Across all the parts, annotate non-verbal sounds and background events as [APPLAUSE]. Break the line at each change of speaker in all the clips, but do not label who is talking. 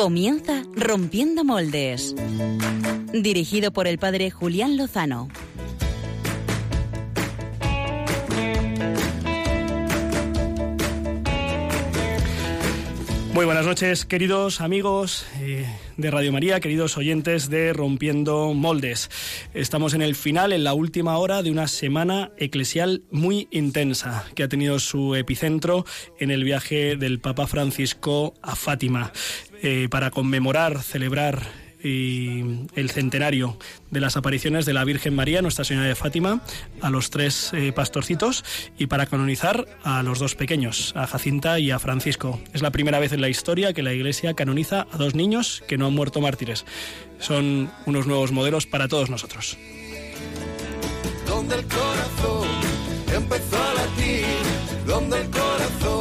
Comienza Rompiendo Moldes. Dirigido por el padre Julián Lozano.
Muy buenas noches, queridos amigos eh, de Radio María, queridos oyentes de Rompiendo Moldes. Estamos en el final, en la última hora de una semana eclesial muy intensa, que ha tenido su epicentro en el viaje del Papa Francisco a Fátima, eh, para conmemorar, celebrar y el centenario de las apariciones de la Virgen María, Nuestra Señora de Fátima, a los tres eh, pastorcitos y para canonizar a los dos pequeños, a Jacinta y a Francisco. Es la primera vez en la historia que la Iglesia canoniza a dos niños que no han muerto mártires. Son unos nuevos modelos para todos nosotros.
Donde el corazón empezó a latir, donde el corazón.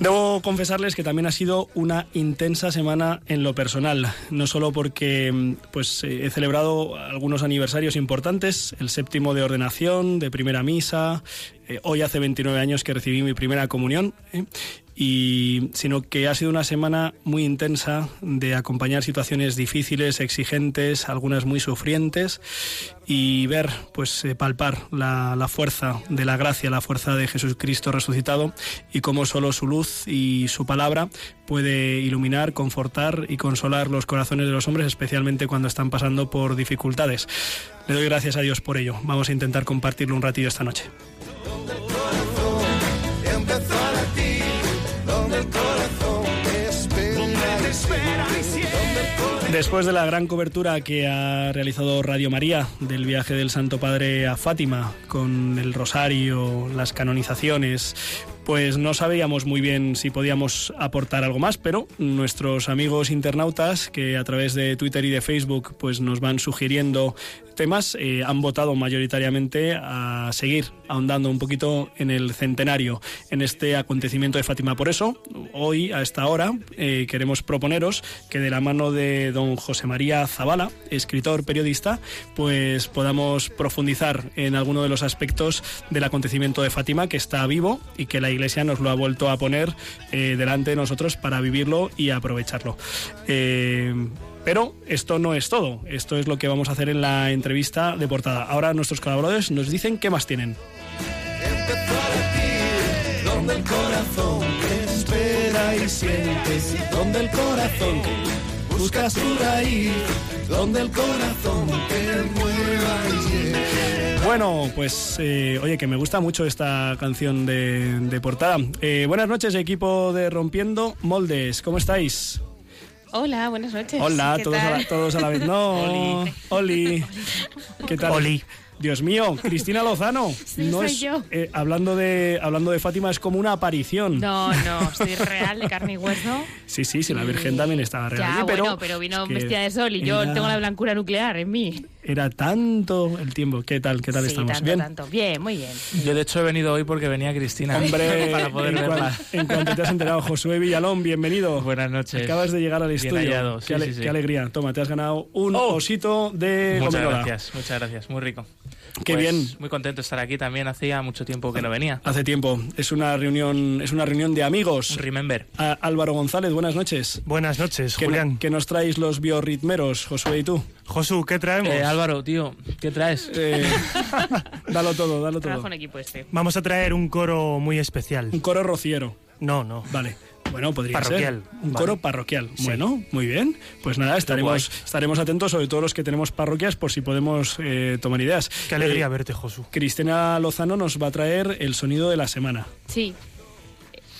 Debo confesarles que también ha sido una intensa semana en lo personal, no solo porque pues eh, he celebrado algunos aniversarios importantes, el séptimo de ordenación, de primera misa, eh, hoy hace 29 años que recibí mi primera comunión, ¿eh? Y sino que ha sido una semana muy intensa de acompañar situaciones difíciles, exigentes, algunas muy sufrientes y ver, pues eh, palpar la, la, fuerza de la gracia, la fuerza de Jesucristo resucitado y cómo solo su luz y su palabra puede iluminar, confortar y consolar los corazones de los hombres, especialmente cuando están pasando por dificultades. Le doy gracias a Dios por ello. Vamos a intentar compartirlo un ratillo esta noche. Después de la gran cobertura que ha realizado Radio María del viaje del Santo Padre a Fátima, con el rosario, las canonizaciones, pues no sabíamos muy bien si podíamos aportar algo más, pero nuestros amigos internautas que a través de Twitter y de Facebook pues nos van sugiriendo temas eh, han votado mayoritariamente a seguir ahondando un poquito en el centenario, en este acontecimiento de Fátima. Por eso, hoy a esta hora eh, queremos proponeros que de la mano de don José María Zavala, escritor, periodista, pues podamos profundizar en alguno de los aspectos del acontecimiento de Fátima que está vivo y que la Iglesia nos lo ha vuelto a poner eh, delante de nosotros para vivirlo y aprovecharlo. Eh, pero esto no es todo, esto es lo que vamos a hacer en la entrevista de portada. Ahora nuestros colaboradores nos dicen qué más tienen. Bueno, pues eh, oye, que me gusta mucho esta canción de, de portada. Eh, buenas noches, equipo de Rompiendo Moldes, ¿cómo estáis?
Hola, buenas noches.
Hola,
¿Qué
todos a, la,
tal?
todos a la vez. No, Oli. ¿Qué tal?
Oli.
Dios mío, Cristina Lozano.
Sí,
no
soy
es,
yo.
eh, hablando de hablando de Fátima es como una aparición.
No, no, soy real de carne y hueso.
Sí, sí, sí, la Virgen también estaba real.
Ya,
allí, pero,
bueno, pero vino
es que
vestida de sol y yo
era-
tengo la blancura nuclear en mí.
Era tanto el tiempo. ¿Qué tal? ¿Qué tal
sí,
estamos?
tanto,
Bien.
tanto. Bien, muy bien.
Yo de hecho he venido hoy porque venía Cristina.
Hombre, [LAUGHS]
para poder
en,
verla.
cuan- en cuanto te has enterado, Josué Villalón, bienvenido.
Buenas noches.
Acabas de llegar al
Bien
estudio.
hallado,
qué,
sí,
ale-
sí, sí.
qué alegría. Toma, te has ganado un
Oh.
osito de
Muchas gracias, muchas gracias, muy rico.
Qué
Pues,
bien.
Muy contento de estar aquí también, hacía mucho tiempo que no venía.
Hace tiempo. Es una reunión, es una reunión de amigos.
Remember.
A- Álvaro González, buenas noches.
Buenas noches,
¿Qué,
Julián.
qué nos traéis los biorritmeros, Josué y tú?
Josu, ¿qué traemos?
Eh, Álvaro, tío, ¿qué traes?
Eh, [LAUGHS] dalo todo, dalo todo.
Trabajo en equipo este.
Vamos a traer un coro muy especial.
Un coro rociero.
No, no.
Vale. Bueno, podría
Parroquial,
ser. Un
vale.
coro parroquial.
Sí.
Bueno, muy bien. Pues nada, estaremos, estaremos atentos, sobre todo los que tenemos parroquias, por si podemos eh, tomar ideas.
Qué alegría
Eh,
verte, Josu.
Cristina Lozano nos va a traer el sonido de la semana.
Sí.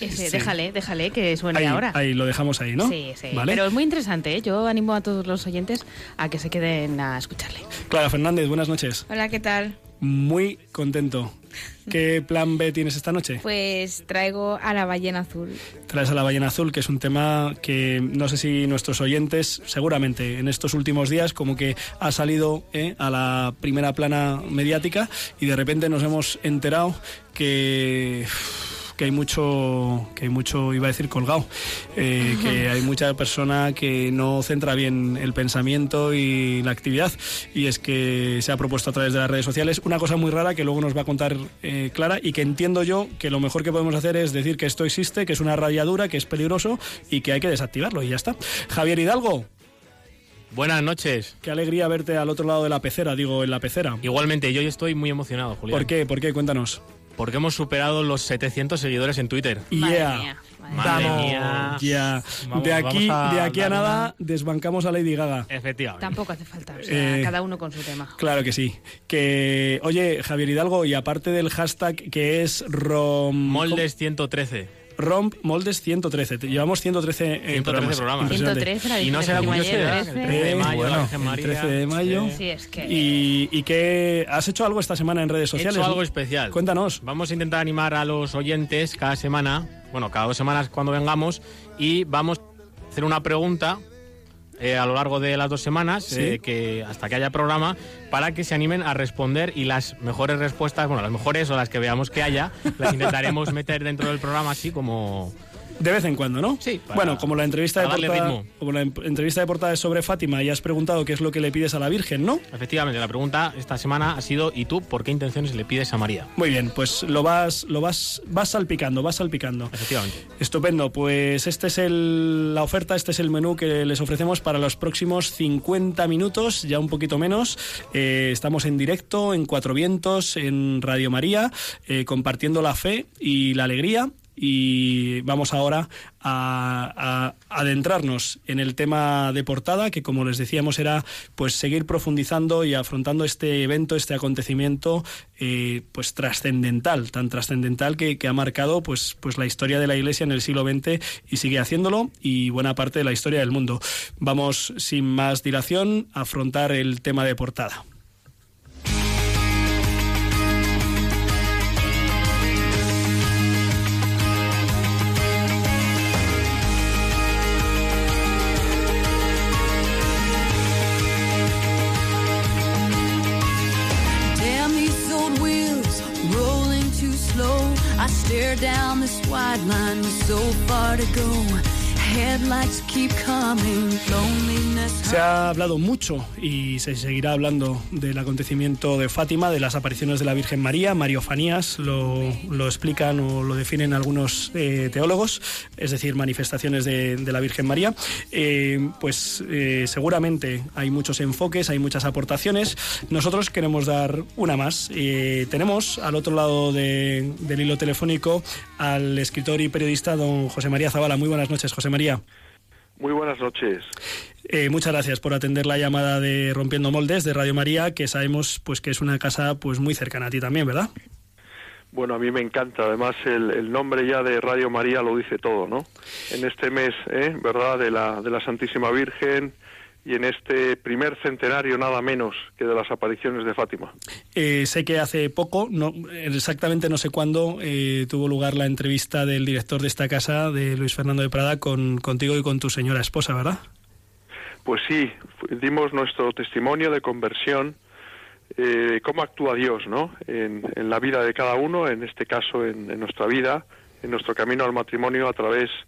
Ese,
Sí.
déjale, déjale que suene
Ahí,
ahora.
ahí lo dejamos ahí, ¿no?
Sí, sí.
¿Vale?
Pero es muy interesante, ¿eh? Yo animo a todos los oyentes a que se queden a escucharle.
Clara Fernández, buenas noches.
Hola, ¿qué tal?
Muy contento. ¿Qué plan B tienes esta noche?
Pues traigo a la ballena azul.
Traes a la ballena azul, que es un tema que no sé si nuestros oyentes, seguramente en estos últimos días, como que ha salido eh, a la primera plana mediática y de repente nos hemos enterado que que hay mucho, que hay mucho, iba a decir colgado, eh, que hay mucha persona que no centra bien el pensamiento y la actividad. Y es que se ha propuesto a través de las redes sociales una cosa muy rara que luego nos va a contar eh, Clara y que entiendo yo que lo mejor que podemos hacer es decir que esto existe, que es una radiadura, que es peligroso y que hay que desactivarlo y ya está. Javier Hidalgo.
Buenas noches.
Qué alegría verte al otro lado de la pecera, digo, en la pecera.
Igualmente, yo estoy muy emocionado, Julián.
¿Por qué? ¿Por qué? Cuéntanos.
Porque hemos superado los 700 seguidores en Twitter.
Madre
Yeah.
mía, madre
Madre
Vamos,
mía.
ya.
Vamos-
de aquí,
vamos a
de aquí a
dar
nada desbancamos a Lady Gaga.
Efectivamente.
Tampoco hace falta, o sea,
Eh,
cada uno con su tema.
Claro que sí. Que, oye, Javier Hidalgo, y aparte del hashtag que es rom...
Moldes 113.
Romp Moldes 113. Te- Llevamos 113, eh,
113
programas.
programas.
Impresionante.
113, la
Y no será
de
muy
ayer,
será, el
13.
13 de
Eh,
mayo,
bueno,
la Virgen
el
María.
13 de mayo.
Sí.
Sí, es que...
Y, y que has hecho algo esta semana en redes
He
sociales.
hecho algo especial.
Cuéntanos.
Vamos a intentar animar a los oyentes cada semana, bueno, cada dos semanas cuando vengamos, y vamos a hacer una pregunta eh, a lo largo de las dos semanas,
Sí.
eh, que hasta que haya programa, para que se animen a responder y las mejores respuestas, bueno, las mejores o las que veamos que haya, las intentaremos [LAUGHS] meter dentro del programa así como...
De vez en cuando, ¿no?
Sí, para-
bueno, como la entrevista de portada,
ritmo.
como la em- entrevista de portada es sobre Fátima y has preguntado qué es lo que le pides a la Virgen, ¿no?
Efectivamente, la pregunta esta semana ha sido ¿y tú por qué intenciones le pides a María?
Muy bien, pues lo vas, lo vas, vas salpicando, vas salpicando.
Efectivamente.
Estupendo, pues este es el, la oferta, este es el menú que les ofrecemos para los próximos 50 minutos, ya un poquito menos. Eh, estamos en directo en Cuatro Vientos, en Radio María, eh, compartiendo la fe y la alegría. Y vamos ahora a, adentrarnos en el tema de portada, que como les decíamos era pues seguir profundizando y afrontando este evento, este acontecimiento, eh, pues trascendental, tan trascendental que, que ha marcado pues, pues la historia de la Iglesia en el siglo XX y sigue haciéndolo y buena parte de la historia del mundo. Vamos sin más dilación a afrontar el tema de portada.
Stare down this wide line with so far to go.
Se ha hablado mucho y se seguirá hablando del acontecimiento de Fátima, de las apariciones de la Virgen María. Mariofanías lo, lo explican o lo definen algunos eh, teólogos, es decir, manifestaciones de, de la Virgen María. Eh, pues eh, seguramente hay muchos enfoques, hay muchas aportaciones. Nosotros queremos dar una más. Eh, tenemos al otro lado de- del hilo telefónico al escritor y periodista don José María Zavala. Muy buenas noches, José María.
Muy buenas noches.
Eh, muchas gracias por atender la llamada de Rompiendo Moldes de Radio María, que sabemos pues que es una casa pues muy cercana a ti también, ¿verdad?
Bueno, a mí me encanta. Además, el, el nombre ya de Radio María lo dice todo, ¿no? En este mes, ¿eh? ¿verdad? De la, de la Santísima Virgen y en este primer centenario nada menos que de las apariciones de Fátima.
Eh, sé que hace poco, no, exactamente no sé cuándo, eh, tuvo lugar la entrevista del director de esta casa, de Luis Fernando de Prada, con, contigo y con tu señora esposa, ¿verdad?
Pues sí, dimos nuestro testimonio de conversión, eh, cómo actúa Dios, ¿no? En, en la vida de cada uno, en este caso en, en nuestra vida, en nuestro camino al matrimonio a través de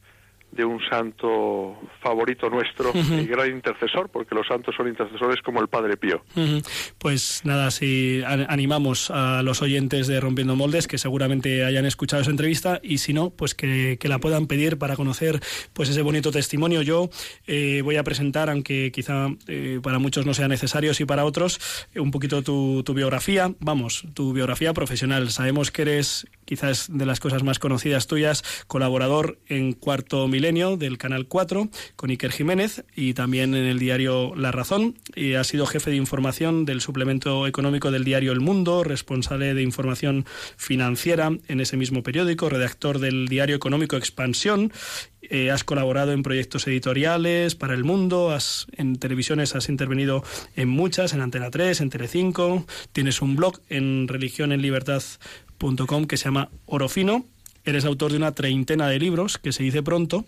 un santo favorito nuestro y gran intercesor, porque los santos son intercesores como el Padre Pío.
Ujú. Pues nada, si an- animamos a los oyentes de Rompiendo Moldes que seguramente hayan escuchado esa entrevista y si no, pues que, que la puedan pedir para conocer pues ese bonito testimonio. Yo eh, voy a presentar, aunque quizá eh, para muchos no sea necesario, y para otros, eh, un poquito tu, tu biografía. Vamos, tu biografía profesional. Sabemos que eres quizás de las cosas más conocidas tuyas, colaborador en Cuarto Milenio del Canal 4 con Iker Jiménez y también en el diario La Razón. Y ha sido jefe de información del suplemento económico del diario El Mundo, responsable de información financiera en ese mismo periódico, redactor del diario económico Expansión. Eh, has colaborado en proyectos editoriales para El Mundo, has, en televisiones has intervenido en muchas, en Antena 3, en Telecinco, tienes un blog en religionenlibertad.com que se llama Orofino, eres autor de una treintena de libros, que se dice pronto,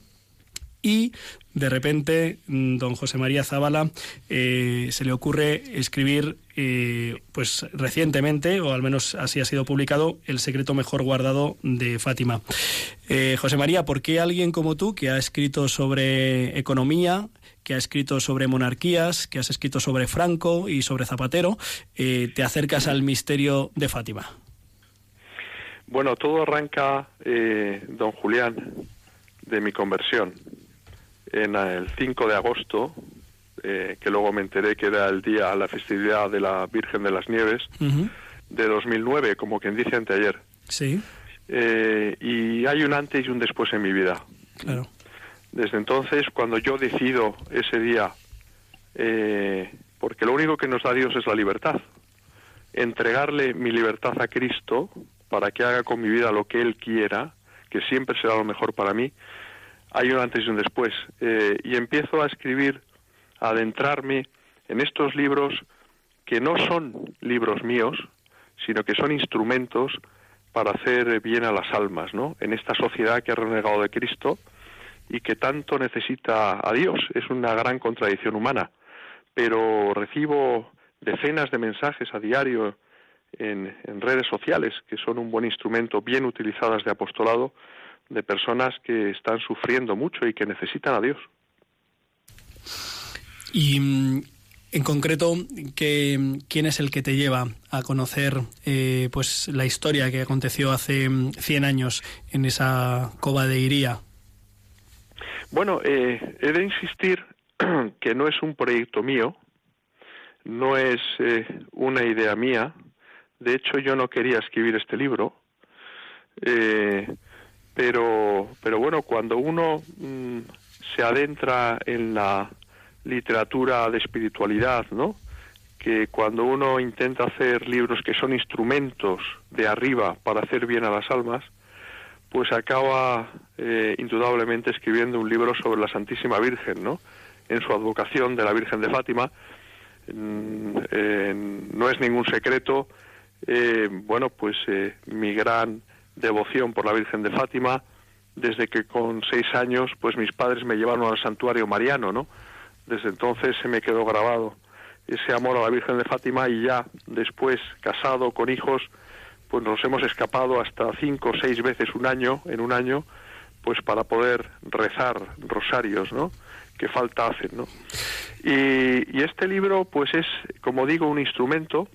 y de repente mm, don José María Zavala eh, se le ocurre escribir eh, pues recientemente o al menos así ha sido publicado el secreto mejor guardado de Fátima Eh, José María ¿por qué alguien como tú que ha escrito sobre economía que ha escrito sobre monarquías, que has escrito sobre Franco y sobre Zapatero, te acercas al misterio de Fátima.
Bueno, todo arranca, eh, don Julián, de mi conversión. En el 5 de agosto, eh, que luego me enteré que era el día, la festividad de la Virgen de las Nieves, de 2009, como quien dice anteayer.
Sí.
Eh, y hay un antes y un después en mi vida.
Claro.
Desde entonces, cuando yo decido ese día, eh, porque lo único que nos da Dios es la libertad, entregarle mi libertad a Cristo para que haga con mi vida lo que Él quiera, que siempre será lo mejor para mí, hay un antes y un después. Eh, y empiezo a escribir, a adentrarme en estos libros que no son libros míos, sino que son instrumentos para hacer bien a las almas, ¿no? En esta sociedad que ha renegado de Cristo y que tanto necesita a Dios. Es una gran contradicción humana. Pero recibo decenas de mensajes a diario en, en, redes sociales, que son un buen instrumento, bien utilizadas de apostolado, de personas que están sufriendo mucho y que necesitan a Dios.
Y mm, en concreto, ¿qué, ¿quién es el que te lleva a conocer eh, pues la historia que aconteció hace 100 años en esa cova de Iría?
Bueno, eh, he de insistir [CLEARS THROAT] que no es un proyecto mío, no es eh, una idea mía. De hecho, yo no quería escribir este libro. Eh, pero, pero bueno, cuando uno mmm, se adentra en la literatura de espiritualidad, ¿no? Que cuando uno intenta hacer libros que son instrumentos de arriba para hacer bien a las almas, pues acaba eh, indudablemente escribiendo un libro sobre la Santísima Virgen, ¿no? En su advocación de la Virgen de Fátima. Mm, eh, no es ningún secreto, eh, bueno, pues mi gran devoción por la Virgen de Fátima, desde que con seis años, pues mis padres me llevaron al santuario mariano, ¿no? Desde entonces se me quedó grabado ese amor a la Virgen de Fátima y ya después, casado, con hijos, pues nos hemos escapado hasta cinco o seis veces un año, en un año, pues para poder rezar rosarios, ¿no? Que falta hacen, ¿no? Y, y este libro, pues es, como digo, un instrumento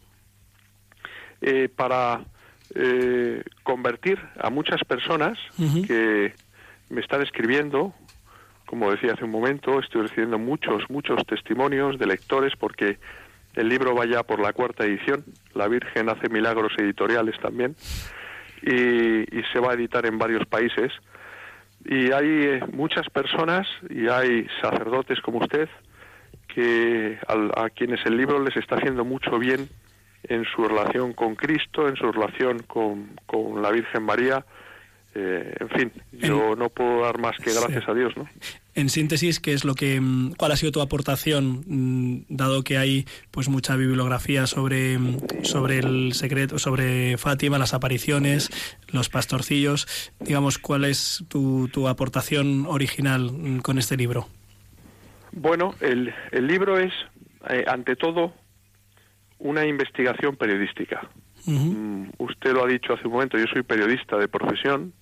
eh, para eh, convertir a muchas personas uh -huh. que me están escribiendo, como decía hace un momento, estoy recibiendo muchos, muchos testimonios de lectores porque el libro va ya por la cuarta edición. La Virgen hace milagros editoriales también. Y, y se va a editar en varios países. Y hay eh, muchas personas y hay sacerdotes como usted que a, a, quienes el libro les está haciendo mucho bien en su relación con Cristo, en su relación con, con la Virgen María. Eh, en fin, yo en, no puedo dar más que gracias sí. a Dios, ¿no?
En síntesis, ¿qué es lo que, mm, cuál ha sido tu aportación, mm, dado que hay pues mucha bibliografía sobre, mm, sobre el secreto, sobre Fátima, las apariciones, los pastorcillos, digamos, cuál es tu, tu aportación original con este libro?
Bueno, el, el libro es, eh, ante todo, una investigación periodística. Uh -huh. Usted lo ha dicho hace un momento, yo soy periodista de profesión,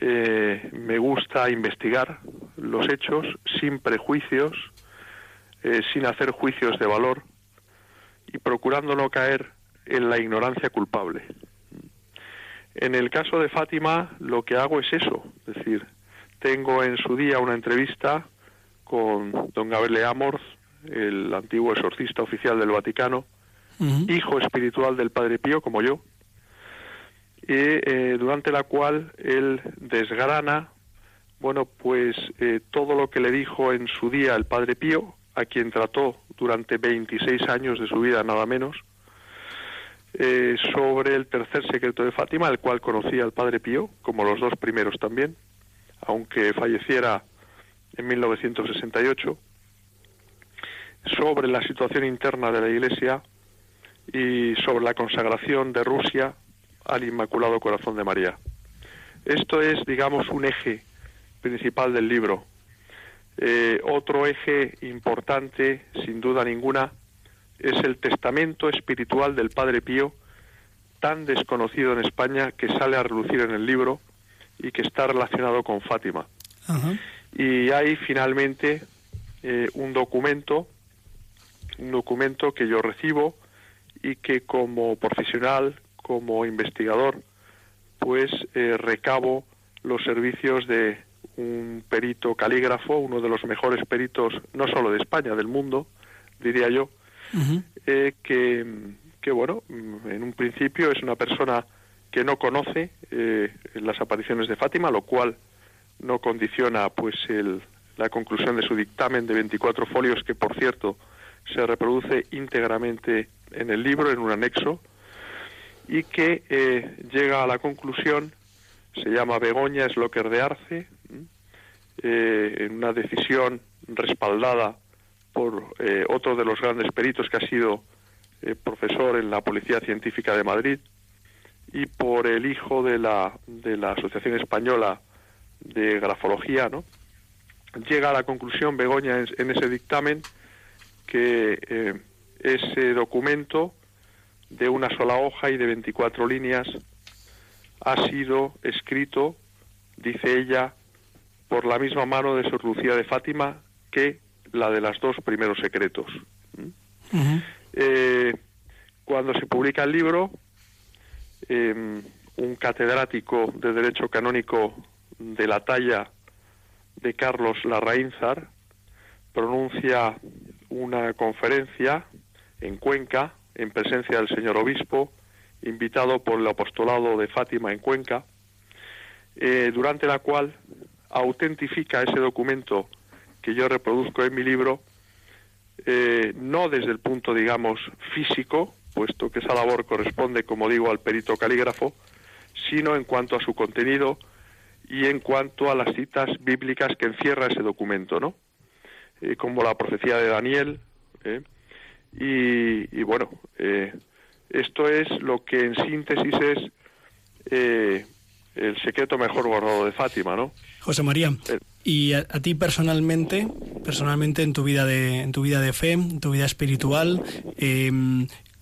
eh, me gusta investigar los hechos sin prejuicios, eh, sin hacer juicios de valor y procurando no caer en la ignorancia culpable. En el caso de Fátima lo que hago es eso, es decir, tengo en su día una entrevista con don Gabriel Amorz, el antiguo exorcista oficial del Vaticano, uh -huh. hijo espiritual del Padre Pío, como yo, y eh, durante la cual él desgrana, bueno, pues eh, todo lo que le dijo en su día el Padre Pío, a quien trató durante 26 años de su vida, nada menos, eh, sobre el tercer secreto de Fátima, el cual conocía el Padre Pío, como los dos primeros también, aunque falleciera en 1968, sobre la situación interna de la Iglesia y sobre la consagración de Rusia al Inmaculado Corazón de María. Esto es, digamos, un eje principal del libro. Eh, otro eje importante, sin duda ninguna, es el testamento espiritual del Padre Pío, tan desconocido en España que sale a relucir en el libro y que está relacionado con Fátima. Y hay finalmente eh, un documento, un documento que yo recibo y que como profesional, como investigador, pues eh, recabo los servicios de un perito calígrafo, uno de los mejores peritos, no solo de España, del mundo, diría yo, eh, que, que, bueno, en un principio es una persona que no conoce eh, las apariciones de Fátima, lo cual no condiciona pues el, la conclusión de su dictamen de 24 folios, que por cierto se reproduce íntegramente en el libro, en un anexo, y que eh, llega a la conclusión, se llama Begoña Slocker de Arce, eh, en una decisión respaldada por eh, otro de los grandes peritos que ha sido profesor en la Policía Científica de Madrid y por el hijo de la, de la Asociación Española de Grafología, ¿no? Llega a la conclusión Begoña en, ese dictamen que ese documento de una sola hoja y de 24 líneas, ha sido escrito, dice ella, por la misma mano de Sor Lucía de Fátima que la de los dos primeros secretos. Eh, cuando se publica el libro, em, un catedrático de Derecho Canónico de la talla de Carlos Larraínzar pronuncia una conferencia en Cuenca en presencia del señor obispo, invitado por el apostolado de Fátima en Cuenca, eh, durante la cual autentifica ese documento que yo reproduzco en mi libro, eh, no desde el punto, digamos, físico, puesto que esa labor corresponde, como digo, al perito calígrafo, sino en cuanto a su contenido y en cuanto a las citas bíblicas que encierra ese documento, ¿no? Eh, como la profecía de Daniel, y, bueno, eh, esto es lo que en síntesis es eh, el secreto mejor guardado de Fátima, ¿no?
José María,
eh,
y a, ti personalmente, personalmente en tu vida de, en tu vida de fe, en tu vida espiritual,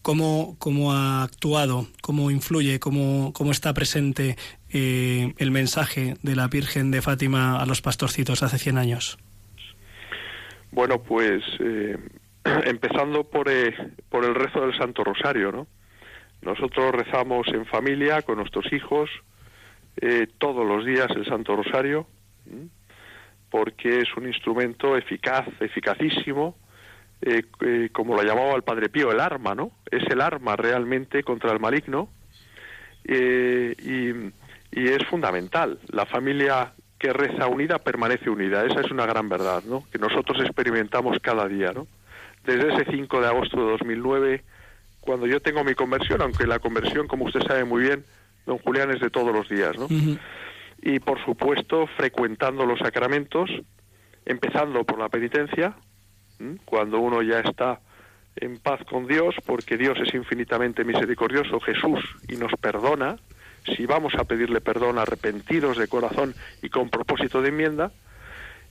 ¿cómo, ¿cómo, ha actuado, cómo influye, cómo, cómo está presente el mensaje de la Virgen de Fátima a los pastorcitos hace 100 años?
Bueno, pues [CLEARS THROAT] empezando por, eh, por el rezo del Santo Rosario, ¿no? Nosotros rezamos en familia con nuestros hijos eh, todos los días el Santo Rosario, porque es un instrumento eficaz, eficacísimo, eh, como lo llamaba el Padre Pío, el arma, ¿no? Es el arma realmente contra el maligno y, y es fundamental. La familia que reza unida permanece unida. Esa es una gran verdad, ¿no? Que nosotros experimentamos cada día, ¿no? desde ese 5 de agosto de 2009, cuando yo tengo mi conversión, aunque la conversión, como usted sabe muy bien, don Julián, es de todos los días, ¿no? Y por supuesto, frecuentando los sacramentos, empezando por la penitencia, cuando uno ya está en paz con Dios, porque Dios es infinitamente misericordioso, Jesús, y nos perdona, si vamos a pedirle perdón arrepentidos de corazón y con propósito de enmienda,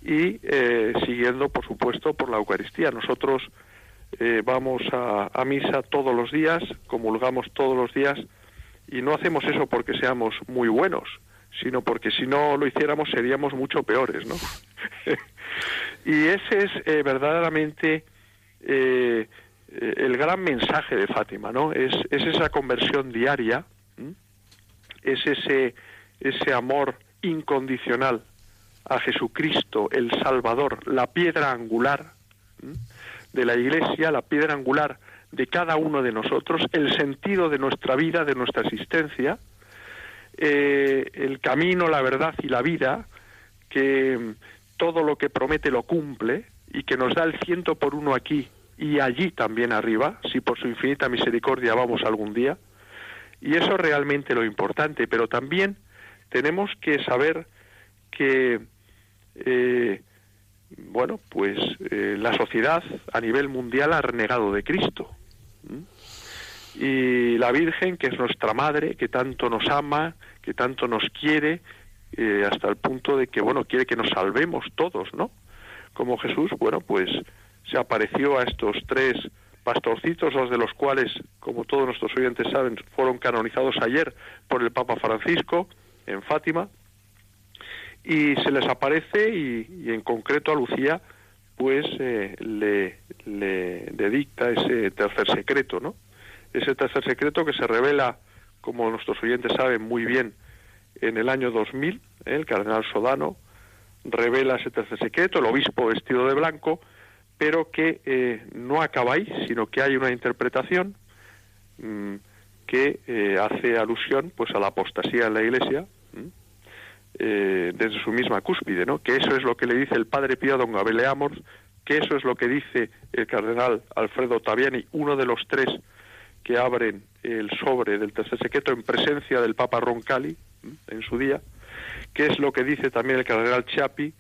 y eh, siguiendo, por supuesto, por la Eucaristía. Nosotros eh, vamos a, misa todos los días, comulgamos todos los días y no hacemos eso porque seamos muy buenos, sino porque si no lo hiciéramos seríamos mucho peores, ¿no? [LAUGHS] y ese es eh, verdaderamente el gran mensaje de Fátima, ¿no? Es, es esa conversión diaria, es ese, ese amor incondicional a Jesucristo, el Salvador, la piedra angular de la Iglesia, la piedra angular de cada uno de nosotros, el sentido de nuestra vida, de nuestra existencia, eh, el camino, la verdad y la vida, que todo lo que promete lo cumple y que nos da el ciento por uno aquí y allí también arriba, si por su infinita misericordia vamos algún día. Y eso es realmente lo importante, pero también tenemos que saber que eh, bueno, pues eh, la sociedad a nivel mundial ha renegado de Cristo. Y la Virgen, que es nuestra madre, que tanto nos ama, que tanto nos quiere, eh, hasta el punto de que, bueno, quiere que nos salvemos todos, ¿no? como Jesús, bueno, pues se apareció a estos tres pastorcitos, dos de los cuales, como todos nuestros oyentes saben, fueron canonizados ayer por el Papa Francisco en Fátima, y se les aparece y, en concreto a Lucía, pues eh, le, le, dicta ese tercer secreto, ¿no? Ese tercer secreto que se revela, como nuestros oyentes saben muy bien, en el año 2000, ¿eh? el cardenal Sodano revela ese tercer secreto, el obispo vestido de blanco, pero que eh, no acaba ahí, sino que hay una interpretación mm, que eh, hace alusión pues a la apostasía en la Iglesia eh, desde su misma cúspide, ¿no? Que eso es lo que le dice el padre Pío Don Gabele Amors, que eso es lo que dice el cardenal Alfredo Taviani, uno de los tres que abren el sobre del tercer secreto en presencia del Papa Roncalli en su día, que es lo que dice también el cardenal Chiapi,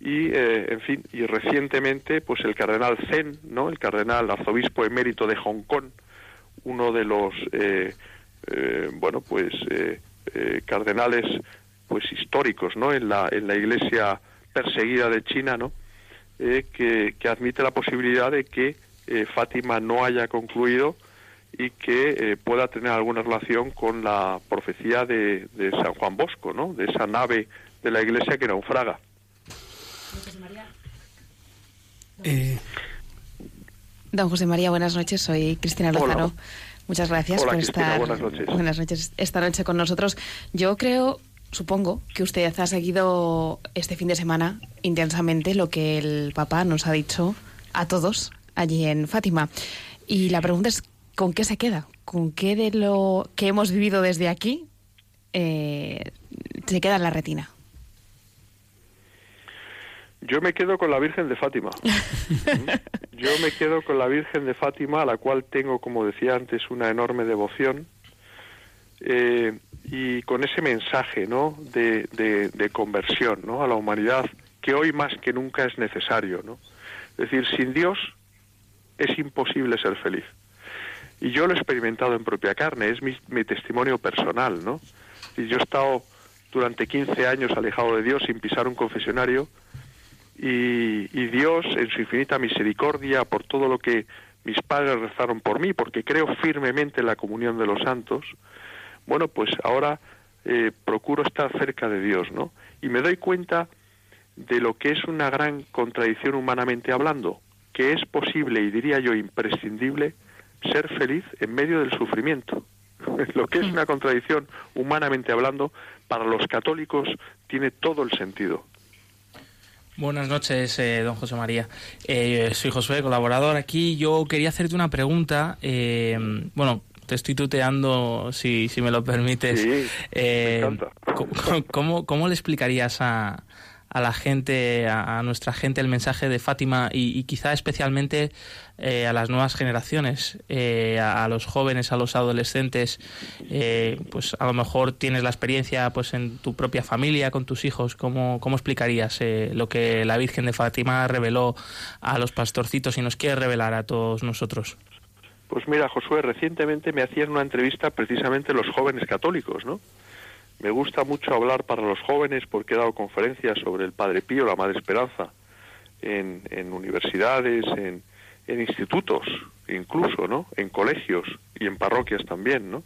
y eh, en fin y recientemente pues el cardenal Zen no el cardenal arzobispo emérito de Hong Kong uno de los eh, eh, bueno pues cardenales pues históricos no en la en la iglesia perseguida de China no que, que, admite la posibilidad de que Fátima no haya concluido y que pueda tener alguna relación con la profecía de, de San Juan Bosco no de esa nave de la iglesia que naufraga
eh, Don José María, buenas noches. Soy Cristina Lozano. Muchas gracias por estar
buenas
noches. esta noche con nosotros. Yo creo, supongo, que usted ha seguido este fin de semana intensamente lo que el papá nos ha dicho a todos allí en Fátima. Y la pregunta es, ¿con qué se queda? ¿Con qué de lo que hemos vivido desde aquí eh, se queda en la retina?
Yo me quedo con la Virgen de Fátima. [LAUGHS] Yo me quedo con la Virgen de Fátima, a la cual tengo, como decía antes, una enorme devoción. Eh, y con ese mensaje ¿no? De, de, conversión ¿no? a la humanidad que hoy más que nunca es necesario. ¿no? Es decir, sin Dios es imposible ser feliz. Y yo lo he experimentado en propia carne, es mi, mi testimonio personal. ¿no? Y yo he estado durante 15 años alejado de Dios sin pisar un confesionario y, Dios, en su infinita misericordia, por todo lo que mis padres rezaron por mí, porque creo firmemente en la comunión de los santos, bueno, pues ahora eh, procuro estar cerca de Dios, ¿no? Y me doy cuenta de lo que es una gran contradicción humanamente hablando, que es posible y diría yo imprescindible ser feliz en medio del sufrimiento. [LAUGHS] lo que es una contradicción humanamente hablando, para los católicos tiene todo el sentido.
Buenas noches, eh, don José María. Eh, soy Josué, colaborador aquí. Yo quería hacerte una pregunta. Eh, bueno, te estoy tuteando, si, si me lo permites.
Sí, [LAUGHS]
¿cómo, ¿Cómo le explicarías a, a la gente, a, nuestra gente, el mensaje de Fátima y, quizá especialmente eh, a las nuevas generaciones, eh, a, los jóvenes, a los adolescentes, eh, pues a lo mejor tienes la experiencia pues en tu propia familia, con tus hijos, ¿cómo, cómo explicarías lo que la Virgen de Fátima reveló a los pastorcitos y nos quiere revelar a todos nosotros?
Pues mira, Josué, recientemente me hacían una entrevista precisamente los jóvenes católicos, ¿no? Me gusta mucho hablar para los jóvenes porque he dado conferencias sobre el Padre Pío, la Madre Esperanza, en, universidades, en, institutos, incluso, ¿no? En colegios y en parroquias también, ¿no?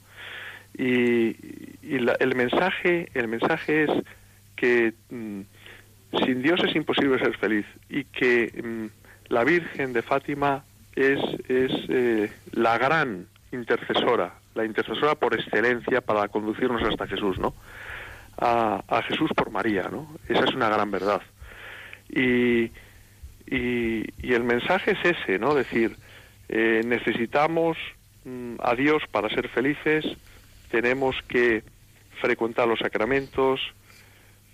Y, el mensaje, el mensaje es que mm, sin Dios es imposible ser feliz y que mm, la Virgen de Fátima es, es eh, la gran intercesora, la intercesora por excelencia para conducirnos hasta Jesús, ¿no? A, Jesús por María, ¿no? Esa es una gran verdad. Y, y, el mensaje es ese, ¿no? Decir, eh, necesitamos mm, a Dios para ser felices, tenemos que frecuentar los sacramentos,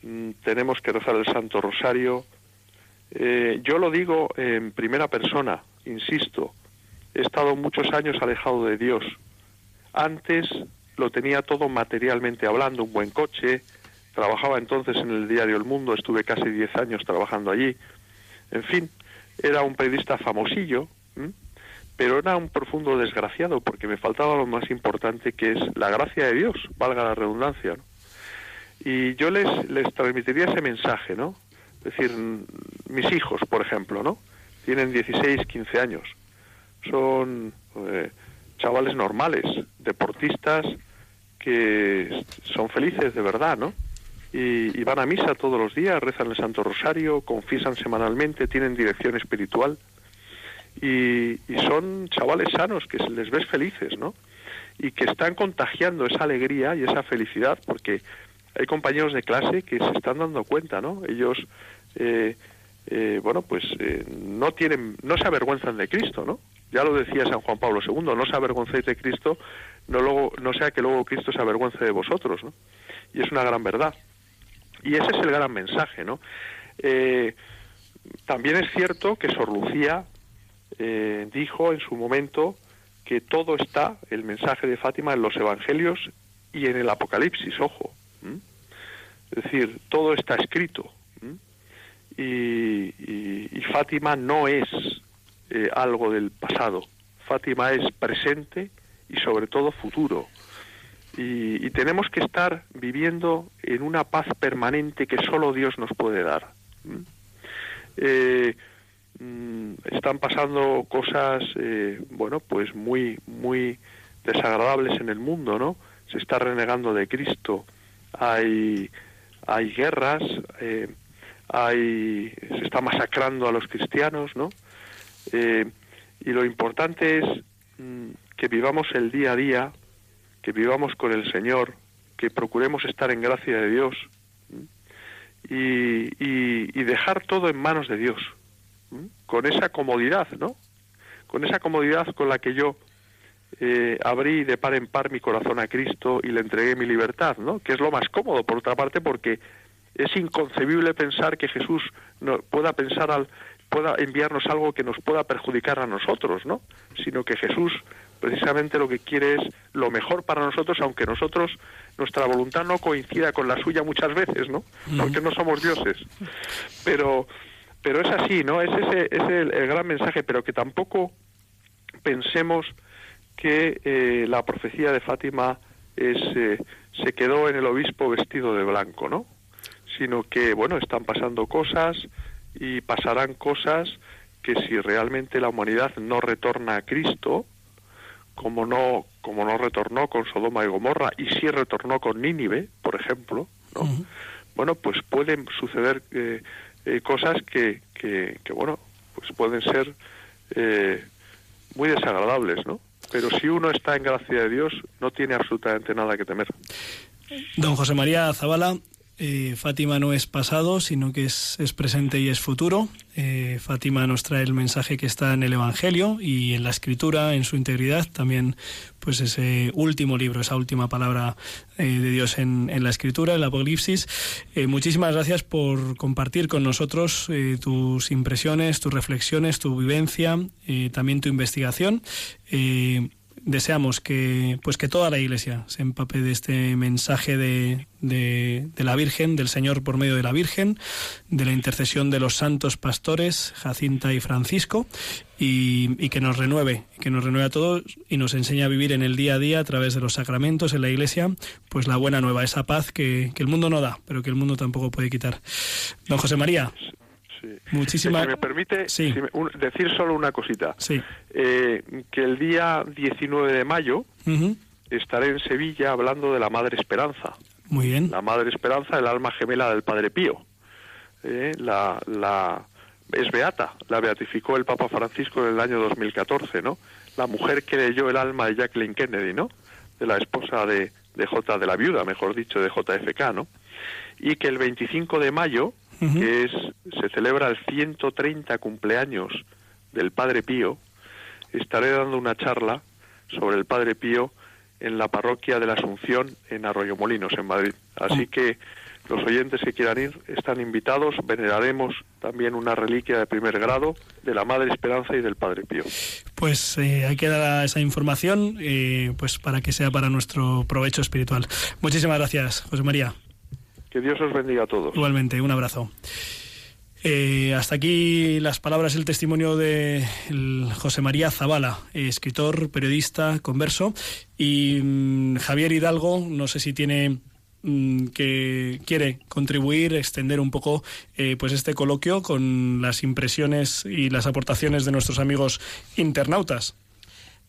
mm, tenemos que rezar el Santo Rosario. Eh, yo lo digo en primera persona, insisto, he estado muchos años alejado de Dios. Antes lo tenía todo materialmente hablando, un buen coche, trabajaba entonces en el diario El Mundo, estuve casi 10 años trabajando allí. En fin, era un periodista famosillo, pero era un profundo desgraciado porque me faltaba lo más importante que es la gracia de Dios, valga la redundancia. Y yo les, les transmitiría ese mensaje, ¿no? Es decir, mis hijos, por ejemplo, ¿no? Tienen 16, 15 años. Son eh, chavales normales, deportistas que son felices de verdad, ¿no? Y, van a misa todos los días, rezan el Santo Rosario, confiesan semanalmente, tienen dirección espiritual y, son chavales sanos que les ves felices, ¿no? Y que están contagiando esa alegría y esa felicidad porque hay compañeros de clase que se están dando cuenta, ¿no? Ellos, eh, eh, bueno, pues eh, no tienen, no se avergüenzan de Cristo, ¿no? Ya lo decía San Juan Pablo II, no se avergoncéis de Cristo, no, sea que luego Cristo se avergüence de vosotros, ¿no? Y es una gran verdad. Y ese es el gran mensaje, ¿no? Eh, también es cierto que Sor Lucía eh, dijo en su momento que todo está, el mensaje de Fátima, en los evangelios y en el Apocalipsis, ojo. Es decir, todo está escrito. y Fátima no es eh, algo del pasado. Fátima es presente y sobre todo futuro. Y, tenemos que estar viviendo en una paz permanente que solo Dios nos puede dar. Eh, mm, están pasando cosas, eh, bueno, pues muy, muy desagradables en el mundo, ¿no? Se está renegando de Cristo, hay, hay guerras, eh, hay, se está masacrando a los cristianos, ¿no? Eh, y lo importante es mm, que vivamos el día a día, que vivamos con el Señor, que procuremos estar en gracia de Dios y, dejar todo en manos de Dios, con esa comodidad, ¿no? Con esa comodidad con la que yo eh, abrí de par en par mi corazón a Cristo y le entregué mi libertad, ¿no? Que es lo más cómodo, por otra parte, porque es inconcebible pensar que Jesús no, pueda pensar al pueda enviarnos algo que nos pueda perjudicar a nosotros, ¿no? Sino que Jesús precisamente lo que quiere es lo mejor para nosotros, aunque nosotros nuestra voluntad no coincida con la suya muchas veces, ¿no? Porque no somos dioses. Pero pero es así, ¿no? Es ese es el, el gran mensaje, pero que tampoco pensemos que eh, la profecía de Fátima es, eh, se quedó en el obispo vestido de blanco, ¿no? Sino que, bueno, están pasando cosas y pasarán cosas que si realmente la humanidad no retorna a Cristo, como no, como no retornó con Sodoma y Gomorra, y sí retornó con Nínive, por ejemplo, ¿no? Bueno, pues pueden suceder eh, eh, cosas que, que, que, bueno, pues pueden ser eh, muy desagradables, ¿no? Pero si uno está en gracia de Dios, no tiene absolutamente nada que temer.
Don José María Zavala, eh, Fátima no es pasado, sino que es, es presente y es futuro. Eh, Fátima nos trae el mensaje que está en el Evangelio y en la Escritura, en su integridad, también pues ese último libro, esa última palabra eh, de Dios en, en, la Escritura, el Apocalipsis. Muchísimas gracias por compartir con nosotros tus impresiones, tus reflexiones, tu vivencia, también tu investigación deseamos que pues que toda la iglesia se empape de este mensaje de, de, de, la Virgen, del Señor por medio de la Virgen, de la intercesión de los santos pastores Jacinta y Francisco y, que nos renueve, que nos renueve a todos y nos enseñe a vivir en el día a día a través de los sacramentos en la iglesia, pues la buena nueva, esa paz que, que el mundo no da, pero que el mundo tampoco puede quitar. Don José María.
Sí.
Muchísimas.
Si me permite
sí.
si me, un, decir solo una cosita.
Sí.
Eh, que el día 19 de mayo
uh -huh.
estaré en Sevilla hablando de la Madre Esperanza.
Muy bien.
La Madre Esperanza, el alma gemela del Padre Pío. Eh, la, la, es beata, la beatificó el Papa Francisco en el año 2014, ¿no? La mujer que leyó el alma de Jacqueline Kennedy, ¿no? De la esposa de, de J, de la viuda, mejor dicho, de JFK, ¿no? Y que el 25 de mayo Uh -huh. que es se celebra el 130 cumpleaños del Padre Pío, estaré dando una charla sobre el Padre Pío en la parroquia de la Asunción en Arroyomolinos, en Madrid. Así que los oyentes que quieran ir están invitados. Veneraremos también una reliquia de primer grado de la Madre Esperanza y del Padre Pío.
Pues eh, hay que dar esa información eh, pues para que sea para nuestro provecho espiritual. Muchísimas gracias, José María.
Que Dios os bendiga a todos.
Igualmente, un abrazo. Eh, hasta aquí las palabras y el testimonio de José María Zavala, eh, escritor, periodista, converso. Y mmm, Javier Hidalgo, no sé si tiene mm, que quiere contribuir, extender un poco eh, pues este coloquio con las impresiones y las aportaciones de nuestros amigos internautas.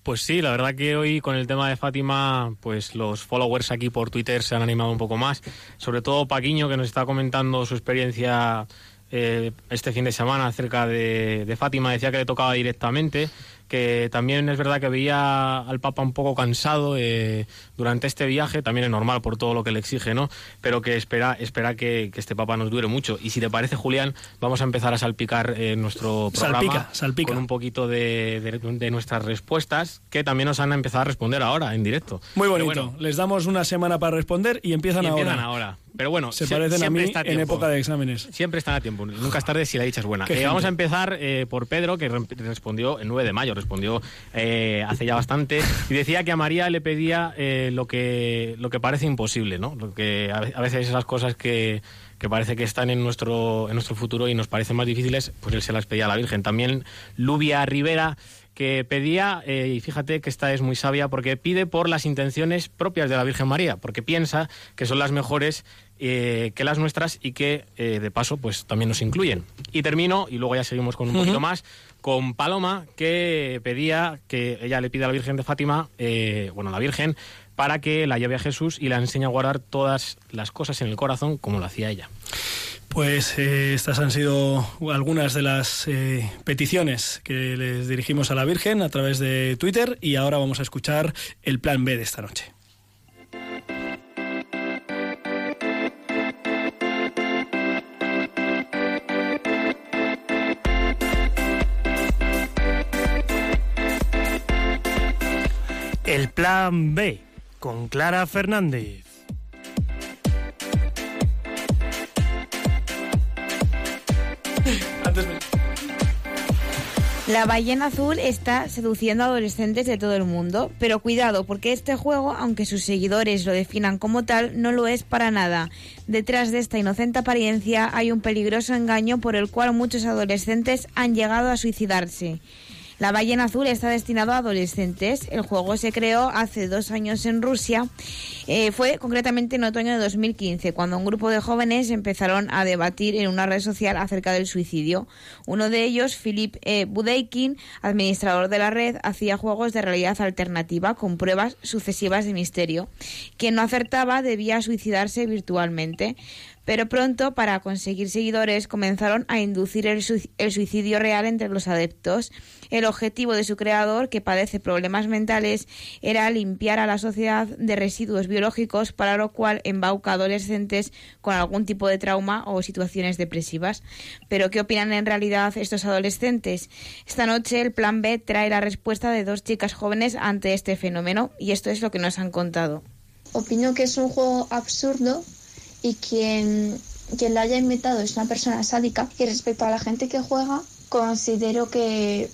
Pues sí, la verdad que hoy con el tema de Fátima, pues los followers aquí por Twitter se han animado un poco más. Sobre todo Paquiño, que nos está comentando su experiencia eh, este fin de semana acerca de, de Fátima, decía que le tocaba directamente que también es verdad que veía al Papa un poco cansado eh, durante este viaje, también es normal por todo lo que le exige, ¿no? Pero que espera, espera que, que este Papa nos dure mucho. Y si te parece, Julián, vamos a empezar a salpicar eh, nuestro programa
Salpica, salpica.
con un poquito de, de- de nuestras respuestas, que también nos han empezado a responder ahora, en directo.
Muy bonito.
bueno,
Les damos una semana para responder y empiezan,
y empiezan
ahora.
ahora. Pero bueno,
Se parecen a mí
está a
en época de exámenes.
Siempre están a tiempo, nunca es tarde si la dicha es buena. Eh, vamos a empezar por Pedro, que re- respondió el 9 de mayo, respondió eh, hace ya bastante, y decía que a María le pedía eh, lo, que, lo que parece imposible, ¿no? Lo que a ve- a veces esas cosas que, que parece que están en nuestro, en nuestro futuro y nos parecen más difíciles, pues él se las pedía a la Virgen. También Lubia Rivera que pedía, eh, y fíjate que esta es muy sabia, porque pide por las intenciones propias de la Virgen María, porque piensa que son las mejores eh, que las nuestras y que eh, de paso pues también nos incluyen. Y termino, y luego ya seguimos con un poquito más, con Paloma, que pedía que ella le pide a la Virgen de Fátima, eh, bueno, a la Virgen, para que la lleve a Jesús y la enseñe a guardar todas las cosas en el corazón como lo hacía ella.
Pues eh, estas han sido algunas de las eh, peticiones que les dirigimos a la Virgen a través de Twitter y ahora vamos a escuchar el plan B de esta noche.
El plan B con Clara Fernández.
La ballena azul está seduciendo a adolescentes de todo el mundo, pero cuidado porque este juego, aunque sus seguidores lo definan como tal, no lo es para nada. Detrás de esta inocente apariencia hay un peligroso engaño por el cual muchos adolescentes han llegado a suicidarse. La ballena azul está destinado a adolescentes. El juego se creó hace dos años en Rusia. Eh, fue concretamente en otoño de 2015, cuando un grupo de jóvenes empezaron a debatir en una red social acerca del suicidio. Uno de ellos, Philip eh, Budeikin, administrador de la red, hacía juegos de realidad alternativa con pruebas sucesivas de misterio. Quien no acertaba debía suicidarse virtualmente. Pero pronto, para conseguir seguidores, comenzaron a inducir el, sui- el suicidio real entre los adeptos. El objetivo de su creador, que padece problemas mentales, era limpiar a la sociedad de residuos biológicos, para lo cual embauca adolescentes con algún tipo de trauma o situaciones depresivas. Pero, ¿qué opinan en realidad estos adolescentes? Esta noche, el Plan B trae la respuesta de dos chicas jóvenes ante este fenómeno, y esto es lo que nos han contado.
Opino que es un juego absurdo y quien, quien lo haya inventado es una persona sádica. Y respecto a la gente que juega, considero que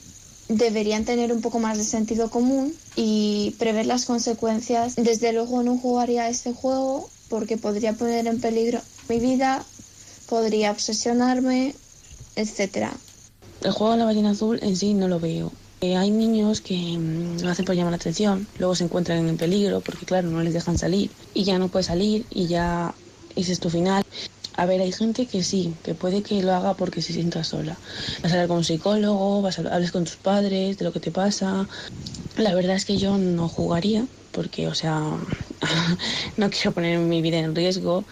deberían tener un poco más de sentido común y prever las consecuencias. Desde luego no jugaría este juego porque podría poner en peligro mi vida, podría obsesionarme, etcétera.
El juego de la ballena azul en sí no lo veo. Eh, hay niños que mm, lo hacen por llamar la atención, luego se encuentran en peligro porque claro, no les dejan salir y ya no puede salir y ya ese es tu final. A ver, hay gente que sí, que puede que lo haga porque se sienta sola. Vas a hablar con un psicólogo, vas a hablar con tus padres de lo que te pasa. La verdad es que yo no jugaría porque, o sea, [LAUGHS] no quiero poner mi vida en riesgo.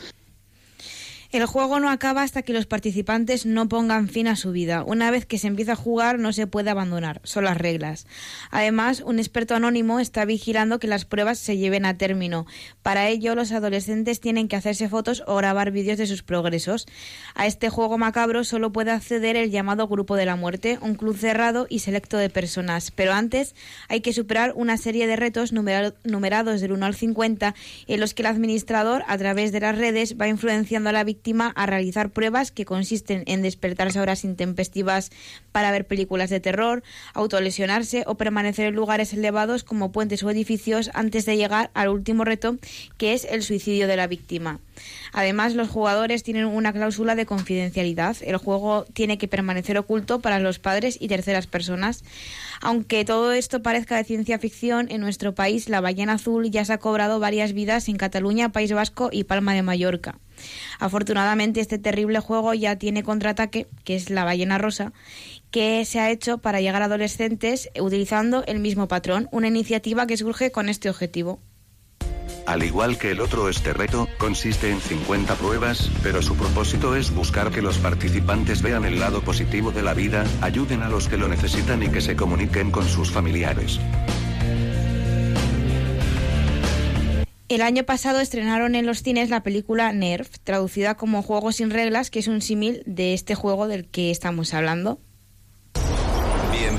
El juego no acaba hasta que los participantes no pongan fin a su vida. Una vez que se empieza a jugar no se puede abandonar, son las reglas. Además, un experto anónimo está vigilando que las pruebas se lleven a término. Para ello, los adolescentes tienen que hacerse fotos o grabar vídeos de sus progresos. A este juego macabro solo puede acceder el llamado Grupo de la Muerte, un club cerrado y selecto de personas. Pero antes hay que superar una serie de retos numera- numerados del 1 al 50 en los que el administrador, a través de las redes, va influenciando a la víctima a realizar pruebas que consisten en despertarse a horas intempestivas para ver películas de terror, autolesionarse o permanecer en lugares elevados como puentes o edificios antes de llegar al último reto, que es el suicidio de la víctima. Además, los jugadores tienen una cláusula de confidencialidad. El juego tiene que permanecer oculto para los padres y terceras personas. Aunque todo esto parezca de ciencia ficción, en nuestro país la ballena azul ya se ha cobrado varias vidas en Cataluña, País Vasco y Palma de Mallorca. Afortunadamente, este terrible juego ya tiene contraataque, que es la ballena rosa, que se ha hecho para llegar a adolescentes utilizando el mismo patrón, una iniciativa que surge con este objetivo.
Al igual que el otro, este reto consiste en 50 pruebas, pero su propósito es buscar que los participantes vean el lado positivo de la vida, ayuden a los que lo necesitan y que se comuniquen con sus familiares.
El año pasado estrenaron en los cines la película Nerf, traducida como Juego sin reglas, que es un símil de este juego del que estamos hablando.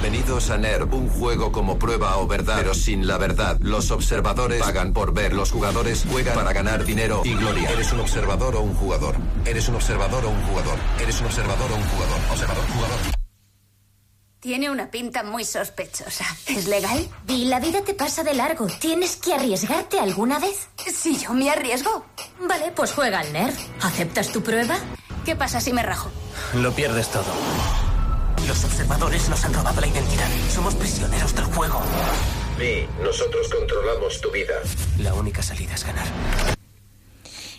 Bienvenidos a NERV, un juego como prueba o verdad, pero sin la verdad. Los observadores pagan por ver, los jugadores juegan para ganar dinero y gloria. ¿Eres un observador o un jugador? ¿Eres un observador o un jugador? ¿Eres un observador o un jugador? Observador, jugador.
Tiene una pinta muy sospechosa. ¿Es legal? Y la vida te pasa de largo. ¿Tienes que arriesgarte alguna vez? Si yo me arriesgo. Vale, pues juega al NERV. ¿Aceptas tu prueba? ¿Qué pasa si me rajo?
Lo pierdes todo. Los observadores nos han robado la identidad. Somos prisioneros del juego.
Vi, nosotros controlamos tu vida.
La única salida es ganar.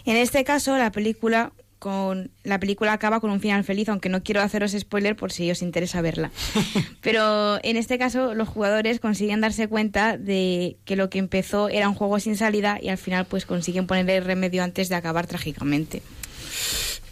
En este caso, la película con la película acaba con un final feliz, aunque no quiero haceros spoiler por si os interesa verla. [LAUGHS] Pero en este caso los jugadores consiguen darse cuenta de que lo que empezó era un juego sin salida y al final pues consiguen ponerle remedio antes de acabar trágicamente.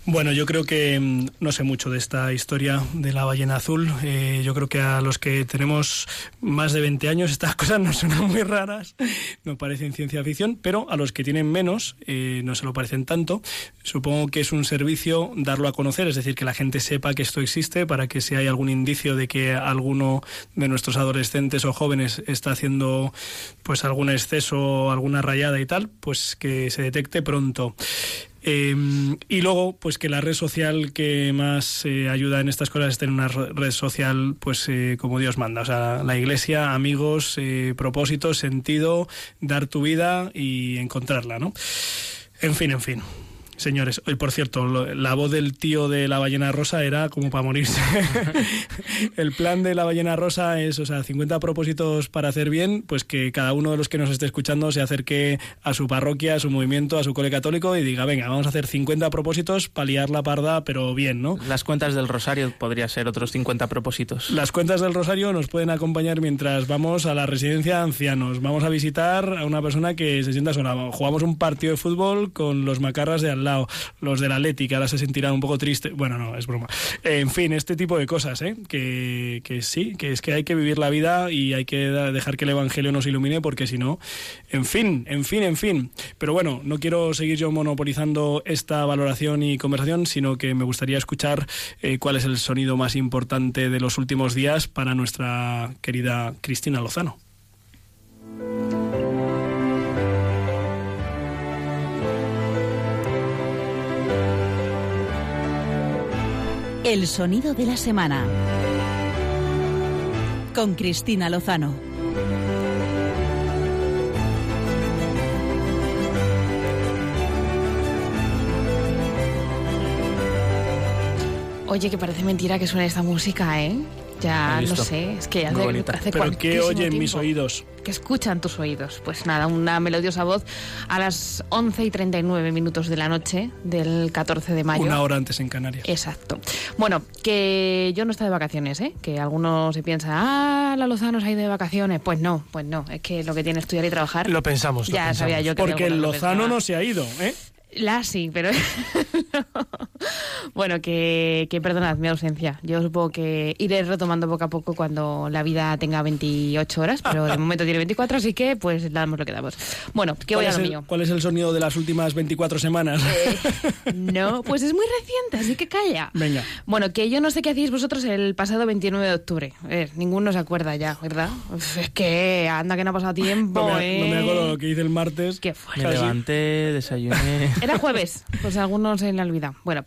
Bueno, yo creo que mm, no sé mucho de esta historia de la ballena azul. Eh, yo creo que a los que tenemos más de 20 años estas [LAUGHS] cosas nos suenan muy raras, no parecen ciencia ficción, pero a los que tienen menos eh, no se lo parecen tanto. Supongo que es un servicio darlo a conocer, es decir, que la gente sepa que esto existe para que si hay algún indicio de que alguno de nuestros adolescentes o jóvenes está haciendo pues algún exceso, alguna rayada y tal, pues que se detecte pronto. Eh, y luego, pues que la red social que más eh, ayuda en estas cosas es tener una red social, pues eh, como Dios manda. O sea, la iglesia, amigos, eh, propósitos, sentido, dar tu vida y encontrarla, ¿no? En fin, en fin. Señores, hoy por cierto, la voz del tío de la ballena rosa era como para morirse. [LAUGHS] el plan de la ballena rosa es, o sea, 50 propósitos para hacer bien, pues que cada uno de los que nos esté escuchando se acerque a su parroquia, a su movimiento, a su cole católico y diga, venga, vamos a hacer 50 propósitos para liar la parda, pero bien, ¿no?
Las cuentas del Rosario podría ser otros 50 propósitos.
Las cuentas del Rosario nos pueden acompañar mientras vamos a la residencia de ancianos. Vamos a visitar a una persona que se sienta sola. Jugamos un partido de fútbol con los macarras de al los del Atleti, que ahora se sentirán un poco tristes. Bueno, no, es broma. En fin, este tipo de cosas, ¿eh? Que, que sí, que es que hay que vivir la vida y hay que dejar que el Evangelio nos ilumine, porque si no, en fin, en fin, en fin. Pero bueno, no quiero seguir yo monopolizando esta valoración y conversación, sino que me gustaría escuchar eh, cuál es el sonido más importante de los últimos días para nuestra querida Cristina Lozano.
El sonido de la semana. Con Cristina Lozano.
Oye, que parece mentira que suene esta música, ¿eh? Ya
¿Has
no
visto?
sé, es que
Muy
hace,
bonita.
hace
Pero ¿qué oyen mis oídos?
que escuchan tus oídos. Pues nada, una melodiosa voz a las 11 y 39 minutos de la noche del 14 de mayo.
Una hora antes en Canarias.
Exacto. Bueno, que yo no estoy de vacaciones, ¿eh? Que algunos se piensan, ah, la Lozano se ha ido de vacaciones. Pues no, pues no. Es que lo que tiene es estudiar y trabajar.
Lo pensamos, lo
Ya
pensamos.
sabía yo que
Porque el
alguno lo
Lozano no se ha ido, ¿eh?
La sí, pero... [LAUGHS] bueno, que, que perdonad mi ausencia. Yo supongo que iré retomando poco a poco cuando la vida tenga 28 horas, pero de momento tiene 24, así que pues damos lo que damos. Bueno, que voy
¿Cuál
a lo
el-
mío.
¿Cuál es el sonido de las últimas 24 semanas? [LAUGHS]
No, pues es muy reciente, así que calla.
Venga.
Bueno, que yo no sé qué hacéis vosotros el pasado 29 de octubre. Eh, ninguno se acuerda ya, ¿verdad? Uf, es que anda que no ha pasado tiempo,
No me,
¿eh?
no me acuerdo lo que hice el martes.
Qué
Me levanté, desayuné. [LAUGHS]
Era jueves, pues algunos se le olvida. Bueno,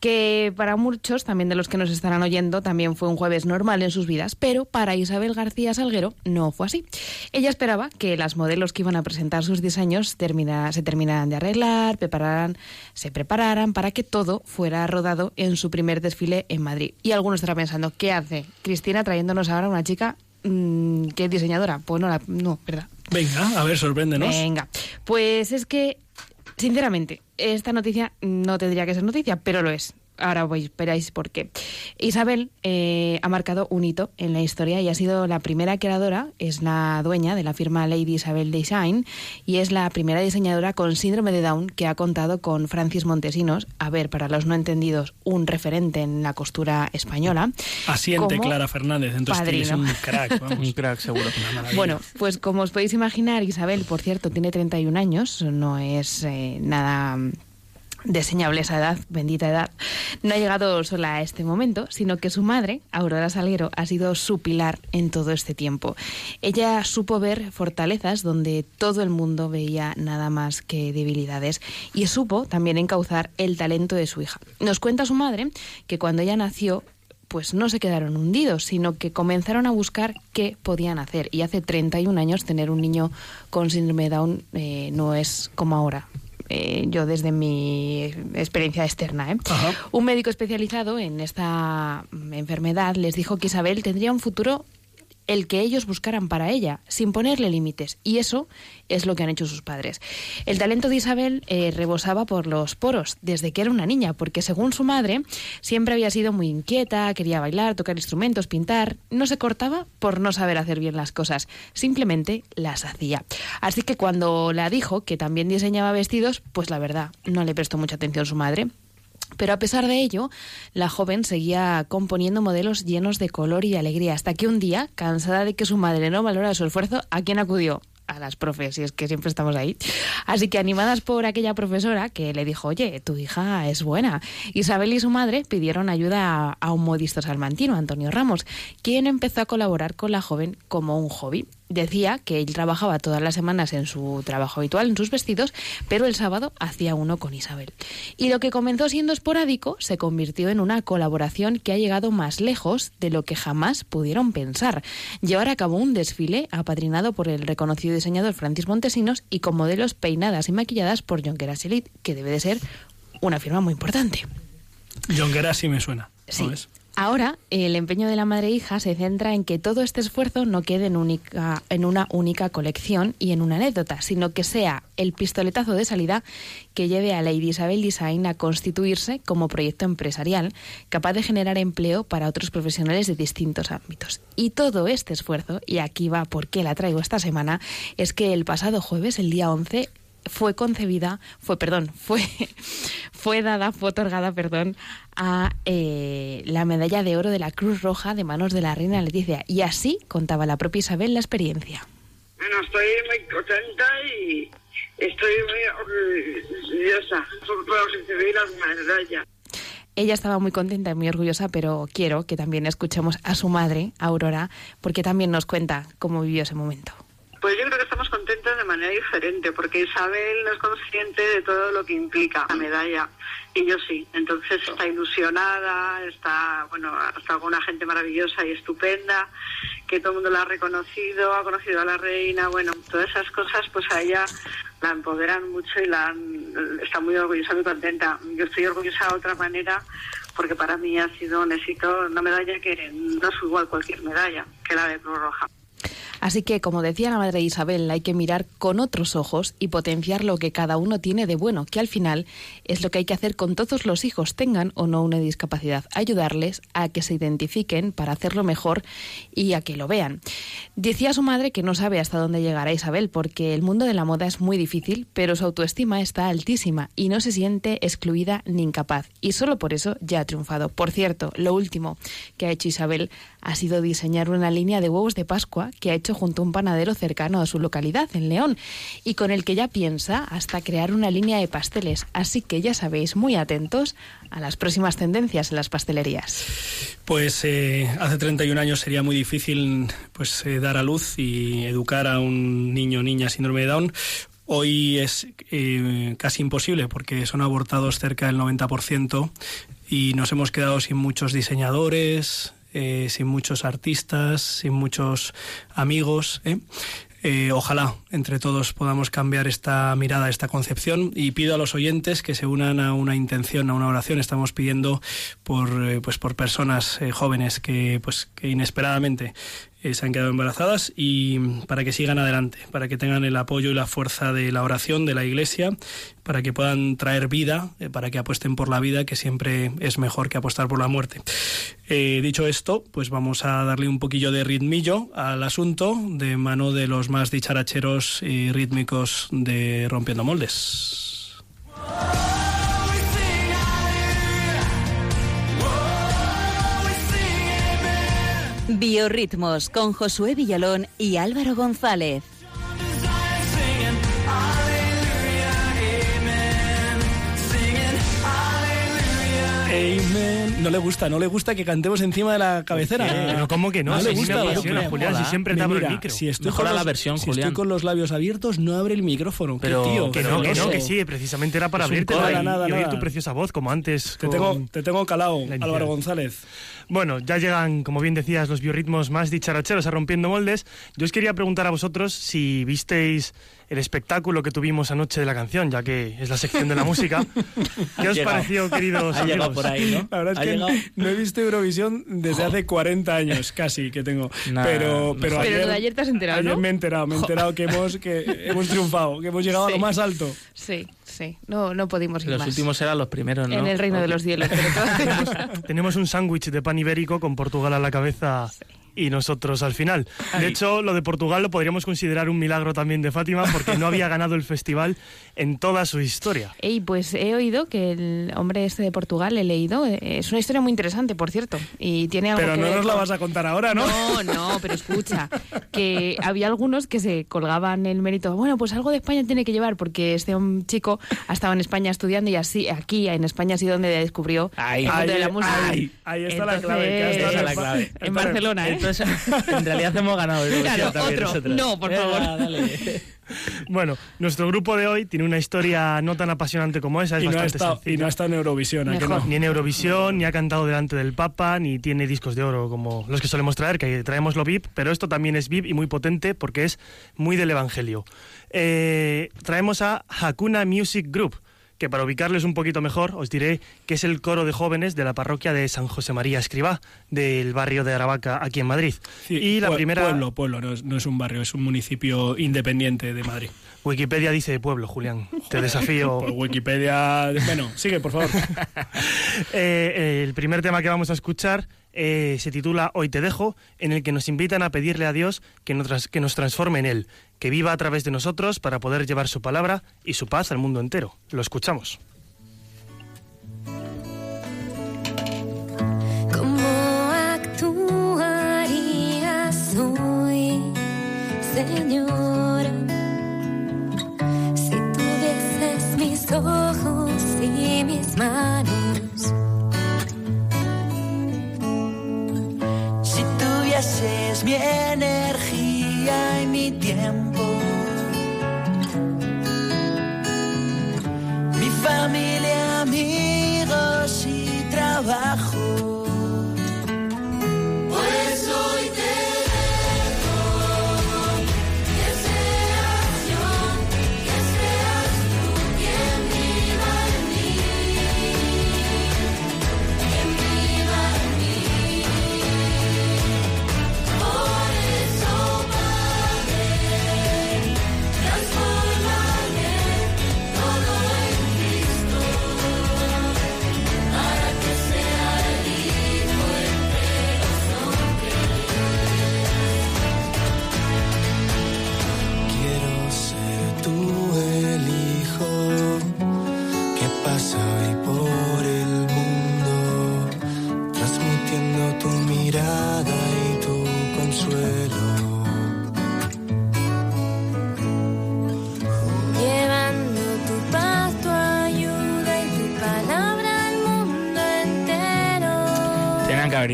que para muchos, también de los que nos estarán oyendo, también fue un jueves normal en sus vidas, pero para Isabel García Salguero no fue así. Ella esperaba que las modelos que iban a presentar sus diseños termina- se terminaran de arreglar, prepararan, se prepararan para que todo fuera rodado en su primer desfile en Madrid. Y algunos estarán pensando, ¿qué hace Cristina trayéndonos ahora una chica mm, que es diseñadora? Pues no, la, no, ¿verdad?
Venga, a ver, sorpréndenos.
Venga, pues es que, sinceramente, esta noticia no tendría que ser noticia, pero lo es. Ahora voy, veréis por qué. Isabel eh, ha marcado un hito en la historia y ha sido la primera creadora, es la dueña de la firma Lady Isabel Design y es la primera diseñadora con síndrome de Down que ha contado con Francis Montesinos, a ver, para los no entendidos, un referente en la costura española.
Asiente Clara Fernández, entonces
padrino.
tienes un crack, [LAUGHS] vamos.
Un crack, seguro.
Bueno, pues como os podéis imaginar, Isabel, por cierto, tiene 31 años, no es eh, nada deseñable esa edad, bendita edad. No ha llegado sola a este momento, sino que su madre, Aurora Salguero, ha sido su pilar en todo este tiempo. Ella supo ver fortalezas donde todo el mundo veía nada más que debilidades y supo también encauzar el talento de su hija. Nos cuenta su madre que cuando ella nació pues no se quedaron hundidos, sino que comenzaron a buscar qué podían hacer. Y hace 31 años tener un niño con síndrome Down eh, no es como ahora. Eh, yo desde mi experiencia externa. ¿eh? Un médico especializado en esta enfermedad les dijo que Isabel tendría un futuro el que ellos buscaran para ella, sin ponerle límites. Y eso es lo que han hecho sus padres. El talento de Isabel eh, rebosaba por los poros desde que era una niña, porque según su madre, siempre había sido muy inquieta, quería bailar, tocar instrumentos, pintar. No se cortaba por no saber hacer bien las cosas, simplemente las hacía. Así que cuando la dijo que también diseñaba vestidos, pues la verdad, no le prestó mucha atención su madre. Pero a pesar de ello, la joven seguía componiendo modelos llenos de color y alegría, hasta que un día, cansada de que su madre no valora su esfuerzo, ¿a quién acudió? A las profes, y es que siempre estamos ahí. Así que animadas por aquella profesora que le dijo, oye, tu hija es buena, Isabel y su madre pidieron ayuda a, a un modisto salmantino, Antonio Ramos, quien empezó a colaborar con la joven como un hobby. Decía que él trabajaba todas las semanas en su trabajo habitual, en sus vestidos, pero el sábado hacía uno con Isabel. Y lo que comenzó siendo esporádico se convirtió en una colaboración que ha llegado más lejos de lo que jamás pudieron pensar. Llevar a cabo un desfile apadrinado por el reconocido diseñador Francis Montesinos y con modelos peinadas y maquilladas por Jonqueras Elite, que debe de ser una firma muy importante.
Jonquera sí me suena.
Sí. Ahora, el empeño de la madre e hija se centra en que todo este esfuerzo no quede en, una única colección y en una anécdota, sino que sea el pistoletazo de salida que lleve a Lady Isabel Design a constituirse como proyecto empresarial capaz de generar empleo para otros profesionales de distintos ámbitos. Y todo este esfuerzo, y aquí va por qué la traigo esta semana, es que el pasado jueves, el día 11, fue concebida, fue, perdón, fue, [LAUGHS] fue dada, fue otorgada, perdón, a eh, la medalla de oro de la Cruz Roja de manos de la reina Leticia. Y así contaba la propia Isabel la experiencia.
Bueno, estoy muy contenta y estoy muy orgullosa por recibir la medalla.
Ella estaba muy contenta y muy orgullosa, pero quiero que también escuchemos a su madre, Aurora, porque también nos cuenta cómo vivió ese momento.
Pues yo creo que estamos contentos de manera diferente, porque Isabel no es consciente de todo lo que implica la medalla, y yo sí. Entonces está ilusionada, está, bueno, ha estado con una gente maravillosa y estupenda, que todo el mundo la ha reconocido, ha conocido a la reina, bueno, todas esas cosas, pues a ella la empoderan mucho y la está muy orgullosa, muy contenta. Yo estoy orgullosa de otra manera, porque para mí ha sido un éxito, una medalla que no es igual cualquier medalla que la de Cruz Roja.
Así que, como decía la madre de Isabel, hay que mirar con otros ojos y potenciar lo que cada uno tiene de bueno, que al final es lo que hay que hacer con todos los hijos, tengan o no una discapacidad, ayudarles a que se identifiquen para hacerlo mejor y a que lo vean. Decía su madre que no sabe hasta dónde llegará Isabel, porque el mundo de la moda es muy difícil, pero su autoestima está altísima y no se siente excluida ni incapaz, y solo por eso ya ha triunfado. Por cierto, lo último que ha hecho Isabel ha sido diseñar una línea de huevos de Pascua que ha hecho junto a un panadero cercano a su localidad, en León, y con el que ya piensa hasta crear una línea de pasteles. Así que ya sabéis, muy atentos a las próximas tendencias en las pastelerías.
Pues eh, hace 31 años sería muy difícil pues eh, dar a luz y educar a un niño o niña síndrome de Down. Hoy es eh, casi imposible porque son abortados cerca del 90% y nos hemos quedado sin muchos diseñadores, eh, sin muchos artistas, sin muchos amigos. ¿eh? Eh, ojalá entre todos podamos cambiar esta mirada, esta concepción y pido a los oyentes que se unan a una intención, a una oración. Estamos pidiendo por, pues por personas jóvenes que, pues, que inesperadamente eh, se han quedado embarazadas y para que sigan adelante, para que tengan el apoyo y la fuerza de la oración de la Iglesia, para que puedan traer vida, eh, para que apuesten por la vida, que siempre es mejor que apostar por la muerte. Eh, dicho esto, pues vamos a darle un poquillo de ritmillo al asunto de mano de los más dicharacheros y rítmicos de Rompiendo Moldes.
Biorritmos con Josué Villalón y Álvaro González.
Amen. No le gusta, no le gusta que cantemos encima de la cabecera.
Pero ¿cómo que no?
No
Si
le
a mí me
gusta.
apasiona, Julián, si siempre te abro el
Mira,
micro.
Si estoy
Mejora
con
la versión,
si
Julián.
estoy con los labios abiertos, no abre el micrófono. Qué
Pero
tío,
Que no, que no,
celoso.
que sí, precisamente era para abrirte y,
nada,
y oír
nada.
tu preciosa voz, como antes.
Te tengo, te tengo
inicial.
Álvaro González.
Bueno, ya llegan, como bien decías, los biorritmos más dicharacheros a Rompiendo Moldes. Yo os quería preguntar a vosotros si visteis el espectáculo que tuvimos anoche de la canción, ya que es la sección de la música. [LAUGHS] ¿Qué
Ha
os
llegado.
pareció, queridos
Ha llegado
amigos?
por ahí, ¿no?
La verdad
Ha
es que
llegado.
no he visto Eurovisión desde hace 40 años, casi, que tengo.
Nah,
pero,
no
pero,
sé.
ayer,
Pero de ayer te has enterado,
ayer
¿no?
me he enterado, me he enterado que hemos, que hemos triunfado, que hemos llegado a lo
Sí.
más alto.
Sí, sí. No, no pudimos ir
Los
más.
últimos eran los primeros, ¿no?
En el reino de los cielos. pero [LAUGHS] todo-
Tenemos un sándwich de pan ibérico con Portugal a la cabeza y nosotros al final. De hecho, lo de Portugal lo podríamos considerar un milagro también de Fátima porque no había ganado el festival en toda su historia.
Ey, pues he oído que el hombre este de Portugal, he leído, eh, es una historia muy interesante, por cierto. Y tiene algo
Pero
que
no
ver
nos la
con-
vas a contar ahora, ¿no?
No, no, pero escucha, que había algunos que se colgaban el mérito. Bueno, pues algo de España tiene que llevar, porque este un chico ha estado en España estudiando y así, aquí en España ha sido donde descubrió
Ahí.
el mundo de la música.
ahí- ahí está la clave, que has
Entonces,
dado
Esa es la
en-
clave.
En Barcelona, ¿eh?
Entonces, [LAUGHS] en realidad hemos ganado Eurovisión
Claro,
también
otro.
nosotros.
No, por favor.
dale. [LAUGHS]
Bueno, nuestro grupo de hoy tiene una historia no tan apasionante como esa, es
Y no, ha
bastante
estado, y no ha estado en Eurovisión, ¿a que no?
Ni en Eurovisión, ni ha cantado delante del Papa, ni tiene discos de oro como los que solemos traer, que traemos lo VIP, pero esto también es VIP y muy potente porque es muy del Evangelio. Eh, traemos a Hakuna Music Group, que para ubicarles un poquito mejor os diré que es el coro de jóvenes de la parroquia de San José María Escribá, del barrio de Aravaca, aquí en Madrid.
Sí,
y la primera...
Pueblo, pueblo, no es, no es un barrio, es un municipio independiente de Madrid.
Wikipedia dice pueblo, Julián. Te desafío. [LAUGHS]
Por Wikipedia... Bueno, sigue, por favor. [LAUGHS]
Eh, el primer tema que vamos a escuchar eh, se titula Hoy te dejo, en el que nos invitan a pedirle a Dios que nos, que nos transforme en Él, que viva a través de nosotros para poder llevar su palabra y su paz al mundo entero. Lo escuchamos.
¿Cómo actuarías hoy, Señor? Si tuvieses mis ojos y mis manos.
Tuvieses mi energía y mi tiempo, mi familia, amigos y trabajo.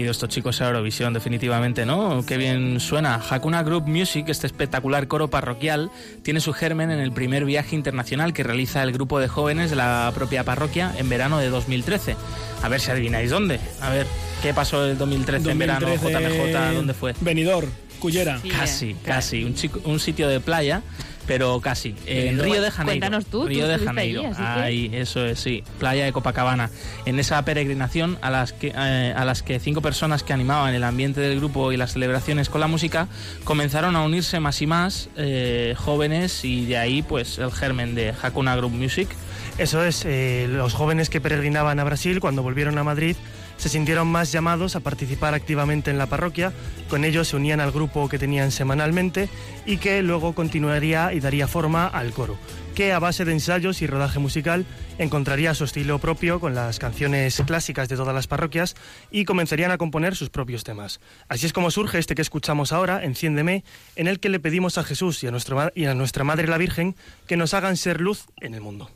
Ido estos chicos a Eurovisión, definitivamente, ¿no? Qué bien suena. Hakuna Group Music, este espectacular coro parroquial, tiene su germen en el primer viaje internacional que realiza el grupo de jóvenes de la propia parroquia en verano de 2013. A ver si adivináis dónde. A ver, ¿qué pasó el 2013, en verano?
2013,
JMJ, ¿dónde fue?
Benidorm, Cullera.
Casi, casi. Un, chico- un sitio de playa, pero casi. En. Río de Janeiro.
Cuéntanos tú, tú
Río de Janeiro.
que-
Ahí, eso es, sí. Playa de Copacabana. En esa peregrinación a las que, eh, a las que cinco personas que animaban el ambiente del grupo y las celebraciones con la música comenzaron a unirse más y más eh, jóvenes y de ahí pues el germen de Hakuna Group Music.
Eso es, eh, los jóvenes que peregrinaban a Brasil cuando volvieron a Madrid se sintieron más llamados a participar activamente en la parroquia, con ellos se unían al grupo que tenían semanalmente y que luego continuaría y daría forma al coro, que a base de ensayos y rodaje musical encontraría su estilo propio con las canciones clásicas de todas las parroquias y comenzarían a componer sus propios temas. Así es como surge este que escuchamos ahora, Enciéndeme, en el que le pedimos a Jesús y a, nuestro y a nuestra Madre la Virgen que nos hagan ser luz en el mundo.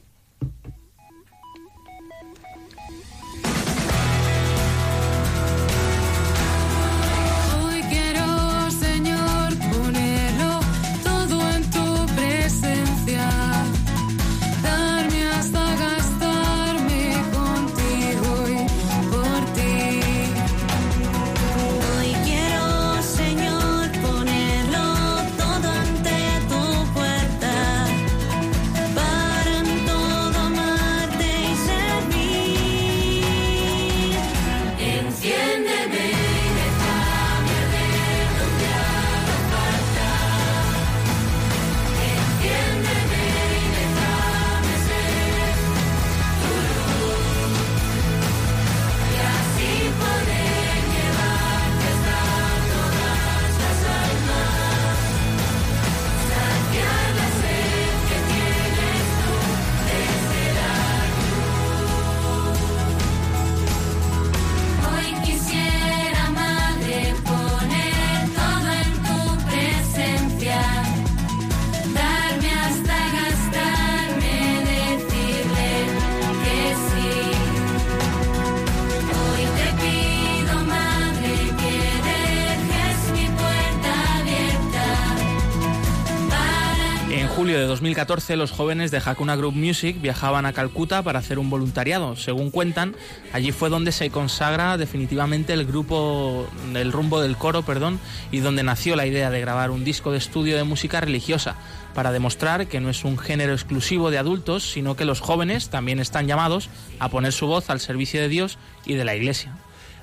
2014, los jóvenes de Hakuna Group Music viajaban a Calcuta para hacer un voluntariado. Según cuentan, allí fue donde se consagra definitivamente el grupo, el rumbo del coro, perdón, y donde nació la idea de grabar un disco de estudio de música religiosa, para demostrar que no es un género exclusivo de adultos, sino que los jóvenes también están llamados a poner su voz al servicio de Dios y de la Iglesia.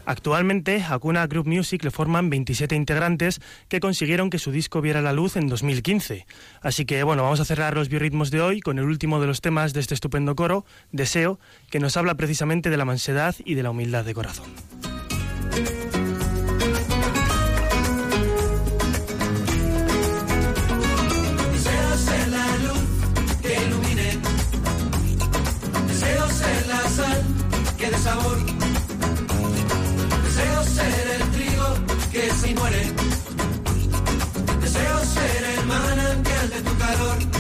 Actualmente, Hakuna Group Music le forman 27 integrantes que consiguieron que su disco viera la luz en 2015. Así que, bueno, vamos a cerrar los biorritmos de hoy con el último de los temas de este estupendo coro, Deseo, que nos habla precisamente de la mansedad y de la humildad de corazón.
Ser el manantial de tu calor.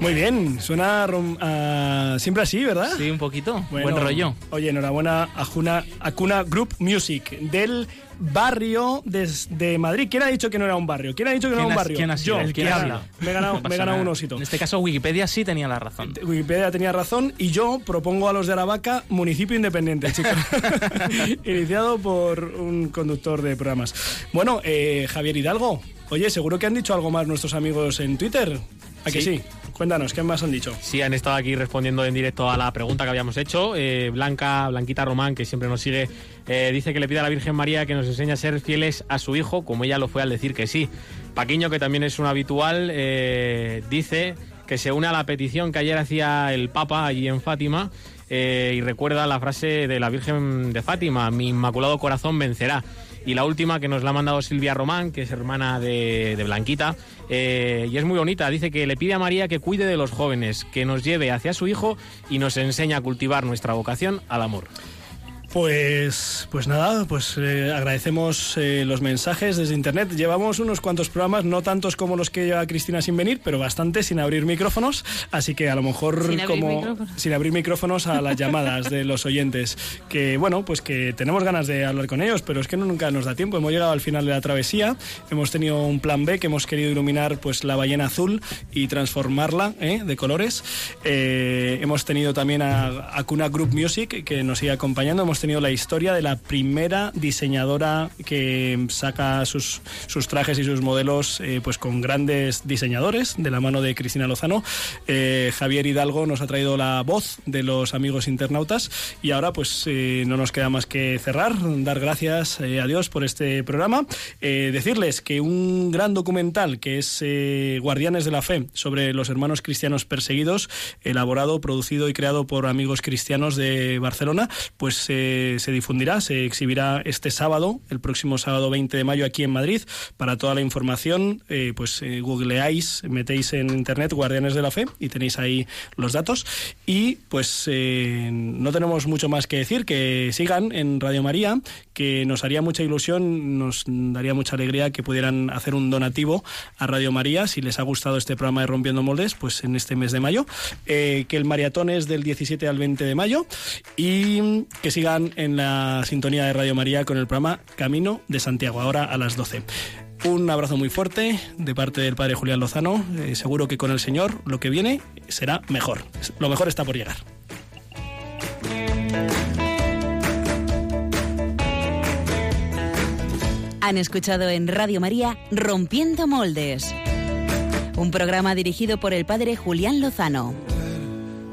Muy bien, suena a- siempre así, ¿verdad?
Sí, un poquito.
Bueno,
Buen rollo.
Oye, enhorabuena a Juna, a Cuna Group Music del barrio de, de Madrid. ¿Quién ha dicho que no era un barrio? ¿Quién ha dicho que no era un barrio?
quién ha sido?
Yo,
¿Quién
que
ha
habla. Me he ganado,
No
me he [LAUGHS] ganado un osito.
En este caso, Wikipedia sí tenía la razón. [LAUGHS]
Wikipedia tenía razón y yo propongo a los de Aravaca municipio independiente, chicos. [LAUGHS] Iniciado por un conductor de programas. Bueno, eh, Javier Hidalgo, oye, seguro que han dicho algo más nuestros amigos en Twitter. ¿A que
Sí.
Cuéntanos, ¿qué más han dicho?
Sí, han estado aquí respondiendo en directo a la pregunta que habíamos hecho. Eh, Blanca, Blanquita Román, que siempre nos sigue, eh, dice que le pide a la Virgen María que nos enseñe a ser fieles a su hijo, como ella lo fue al decir que sí. Paquiño, que también es un habitual, eh, dice que se une a la petición que ayer hacía el Papa allí en Fátima y recuerda la frase de la Virgen de Fátima, mi inmaculado corazón vencerá. Y la última que nos la ha mandado Silvia Román, que es hermana de, de Blanquita, eh, y es muy bonita. Dice que le pide a María que cuide de los jóvenes, que nos lleve hacia su hijo y nos enseñe a cultivar nuestra vocación al amor.
Pues, pues nada, pues eh, agradecemos eh, los mensajes desde internet. Llevamos unos cuantos programas, no tantos como los que lleva Cristina sin venir, pero bastante sin abrir micrófonos. Así que a lo mejor
Sin abrir
como
micrófonos.
sin abrir micrófonos a las llamadas de los oyentes. Que bueno, pues que tenemos ganas de hablar con ellos, pero es que no- nunca nos da tiempo. Hemos llegado al final de la travesía. Hemos tenido un plan B que hemos querido iluminar pues la ballena azul y transformarla ¿eh? de colores. Eh, hemos tenido también a Acuna Group Music que nos sigue acompañando. Hemos tenido la historia de la primera diseñadora que saca sus, sus trajes y sus modelos eh, pues con grandes diseñadores de la mano de Cristina Lozano. Eh, Javier Hidalgo nos ha traído la voz de los amigos internautas y ahora pues eh, no nos queda más que cerrar, dar gracias eh, a Dios por este programa, Eh, decirles que un gran documental que es eh, Guardianes de la Fe sobre los hermanos cristianos perseguidos, elaborado, producido y creado por amigos cristianos de Barcelona, pues eh, se difundirá, se exhibirá este sábado, el próximo sábado 20 de mayo aquí en Madrid. Para toda la información, eh, pues eh, googleáis, metéis en internet Guardianes de la Fe y tenéis ahí los datos. Y pues eh, no tenemos mucho más que decir, que sigan en Radio María, que nos haría mucha ilusión, nos daría mucha alegría que pudieran hacer un donativo a Radio María si les ha gustado este programa de Rompiendo Moldes, pues en este mes de mayo. Eh, que el maratón es del 17 al 20 de mayo y que sigan en la sintonía de Radio María con el programa Camino de Santiago, ahora a las 12. Un abrazo muy fuerte de parte del padre Julián Lozano. Eh, seguro que con el Señor lo que viene será mejor. Lo mejor está por llegar.
Han escuchado en Radio María Rompiendo Moldes, un programa dirigido por el padre Julián Lozano.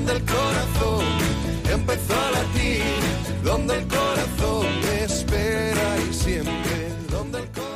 Donde el corazón empezó a latir, donde el corazón espera y siempre, donde el corazón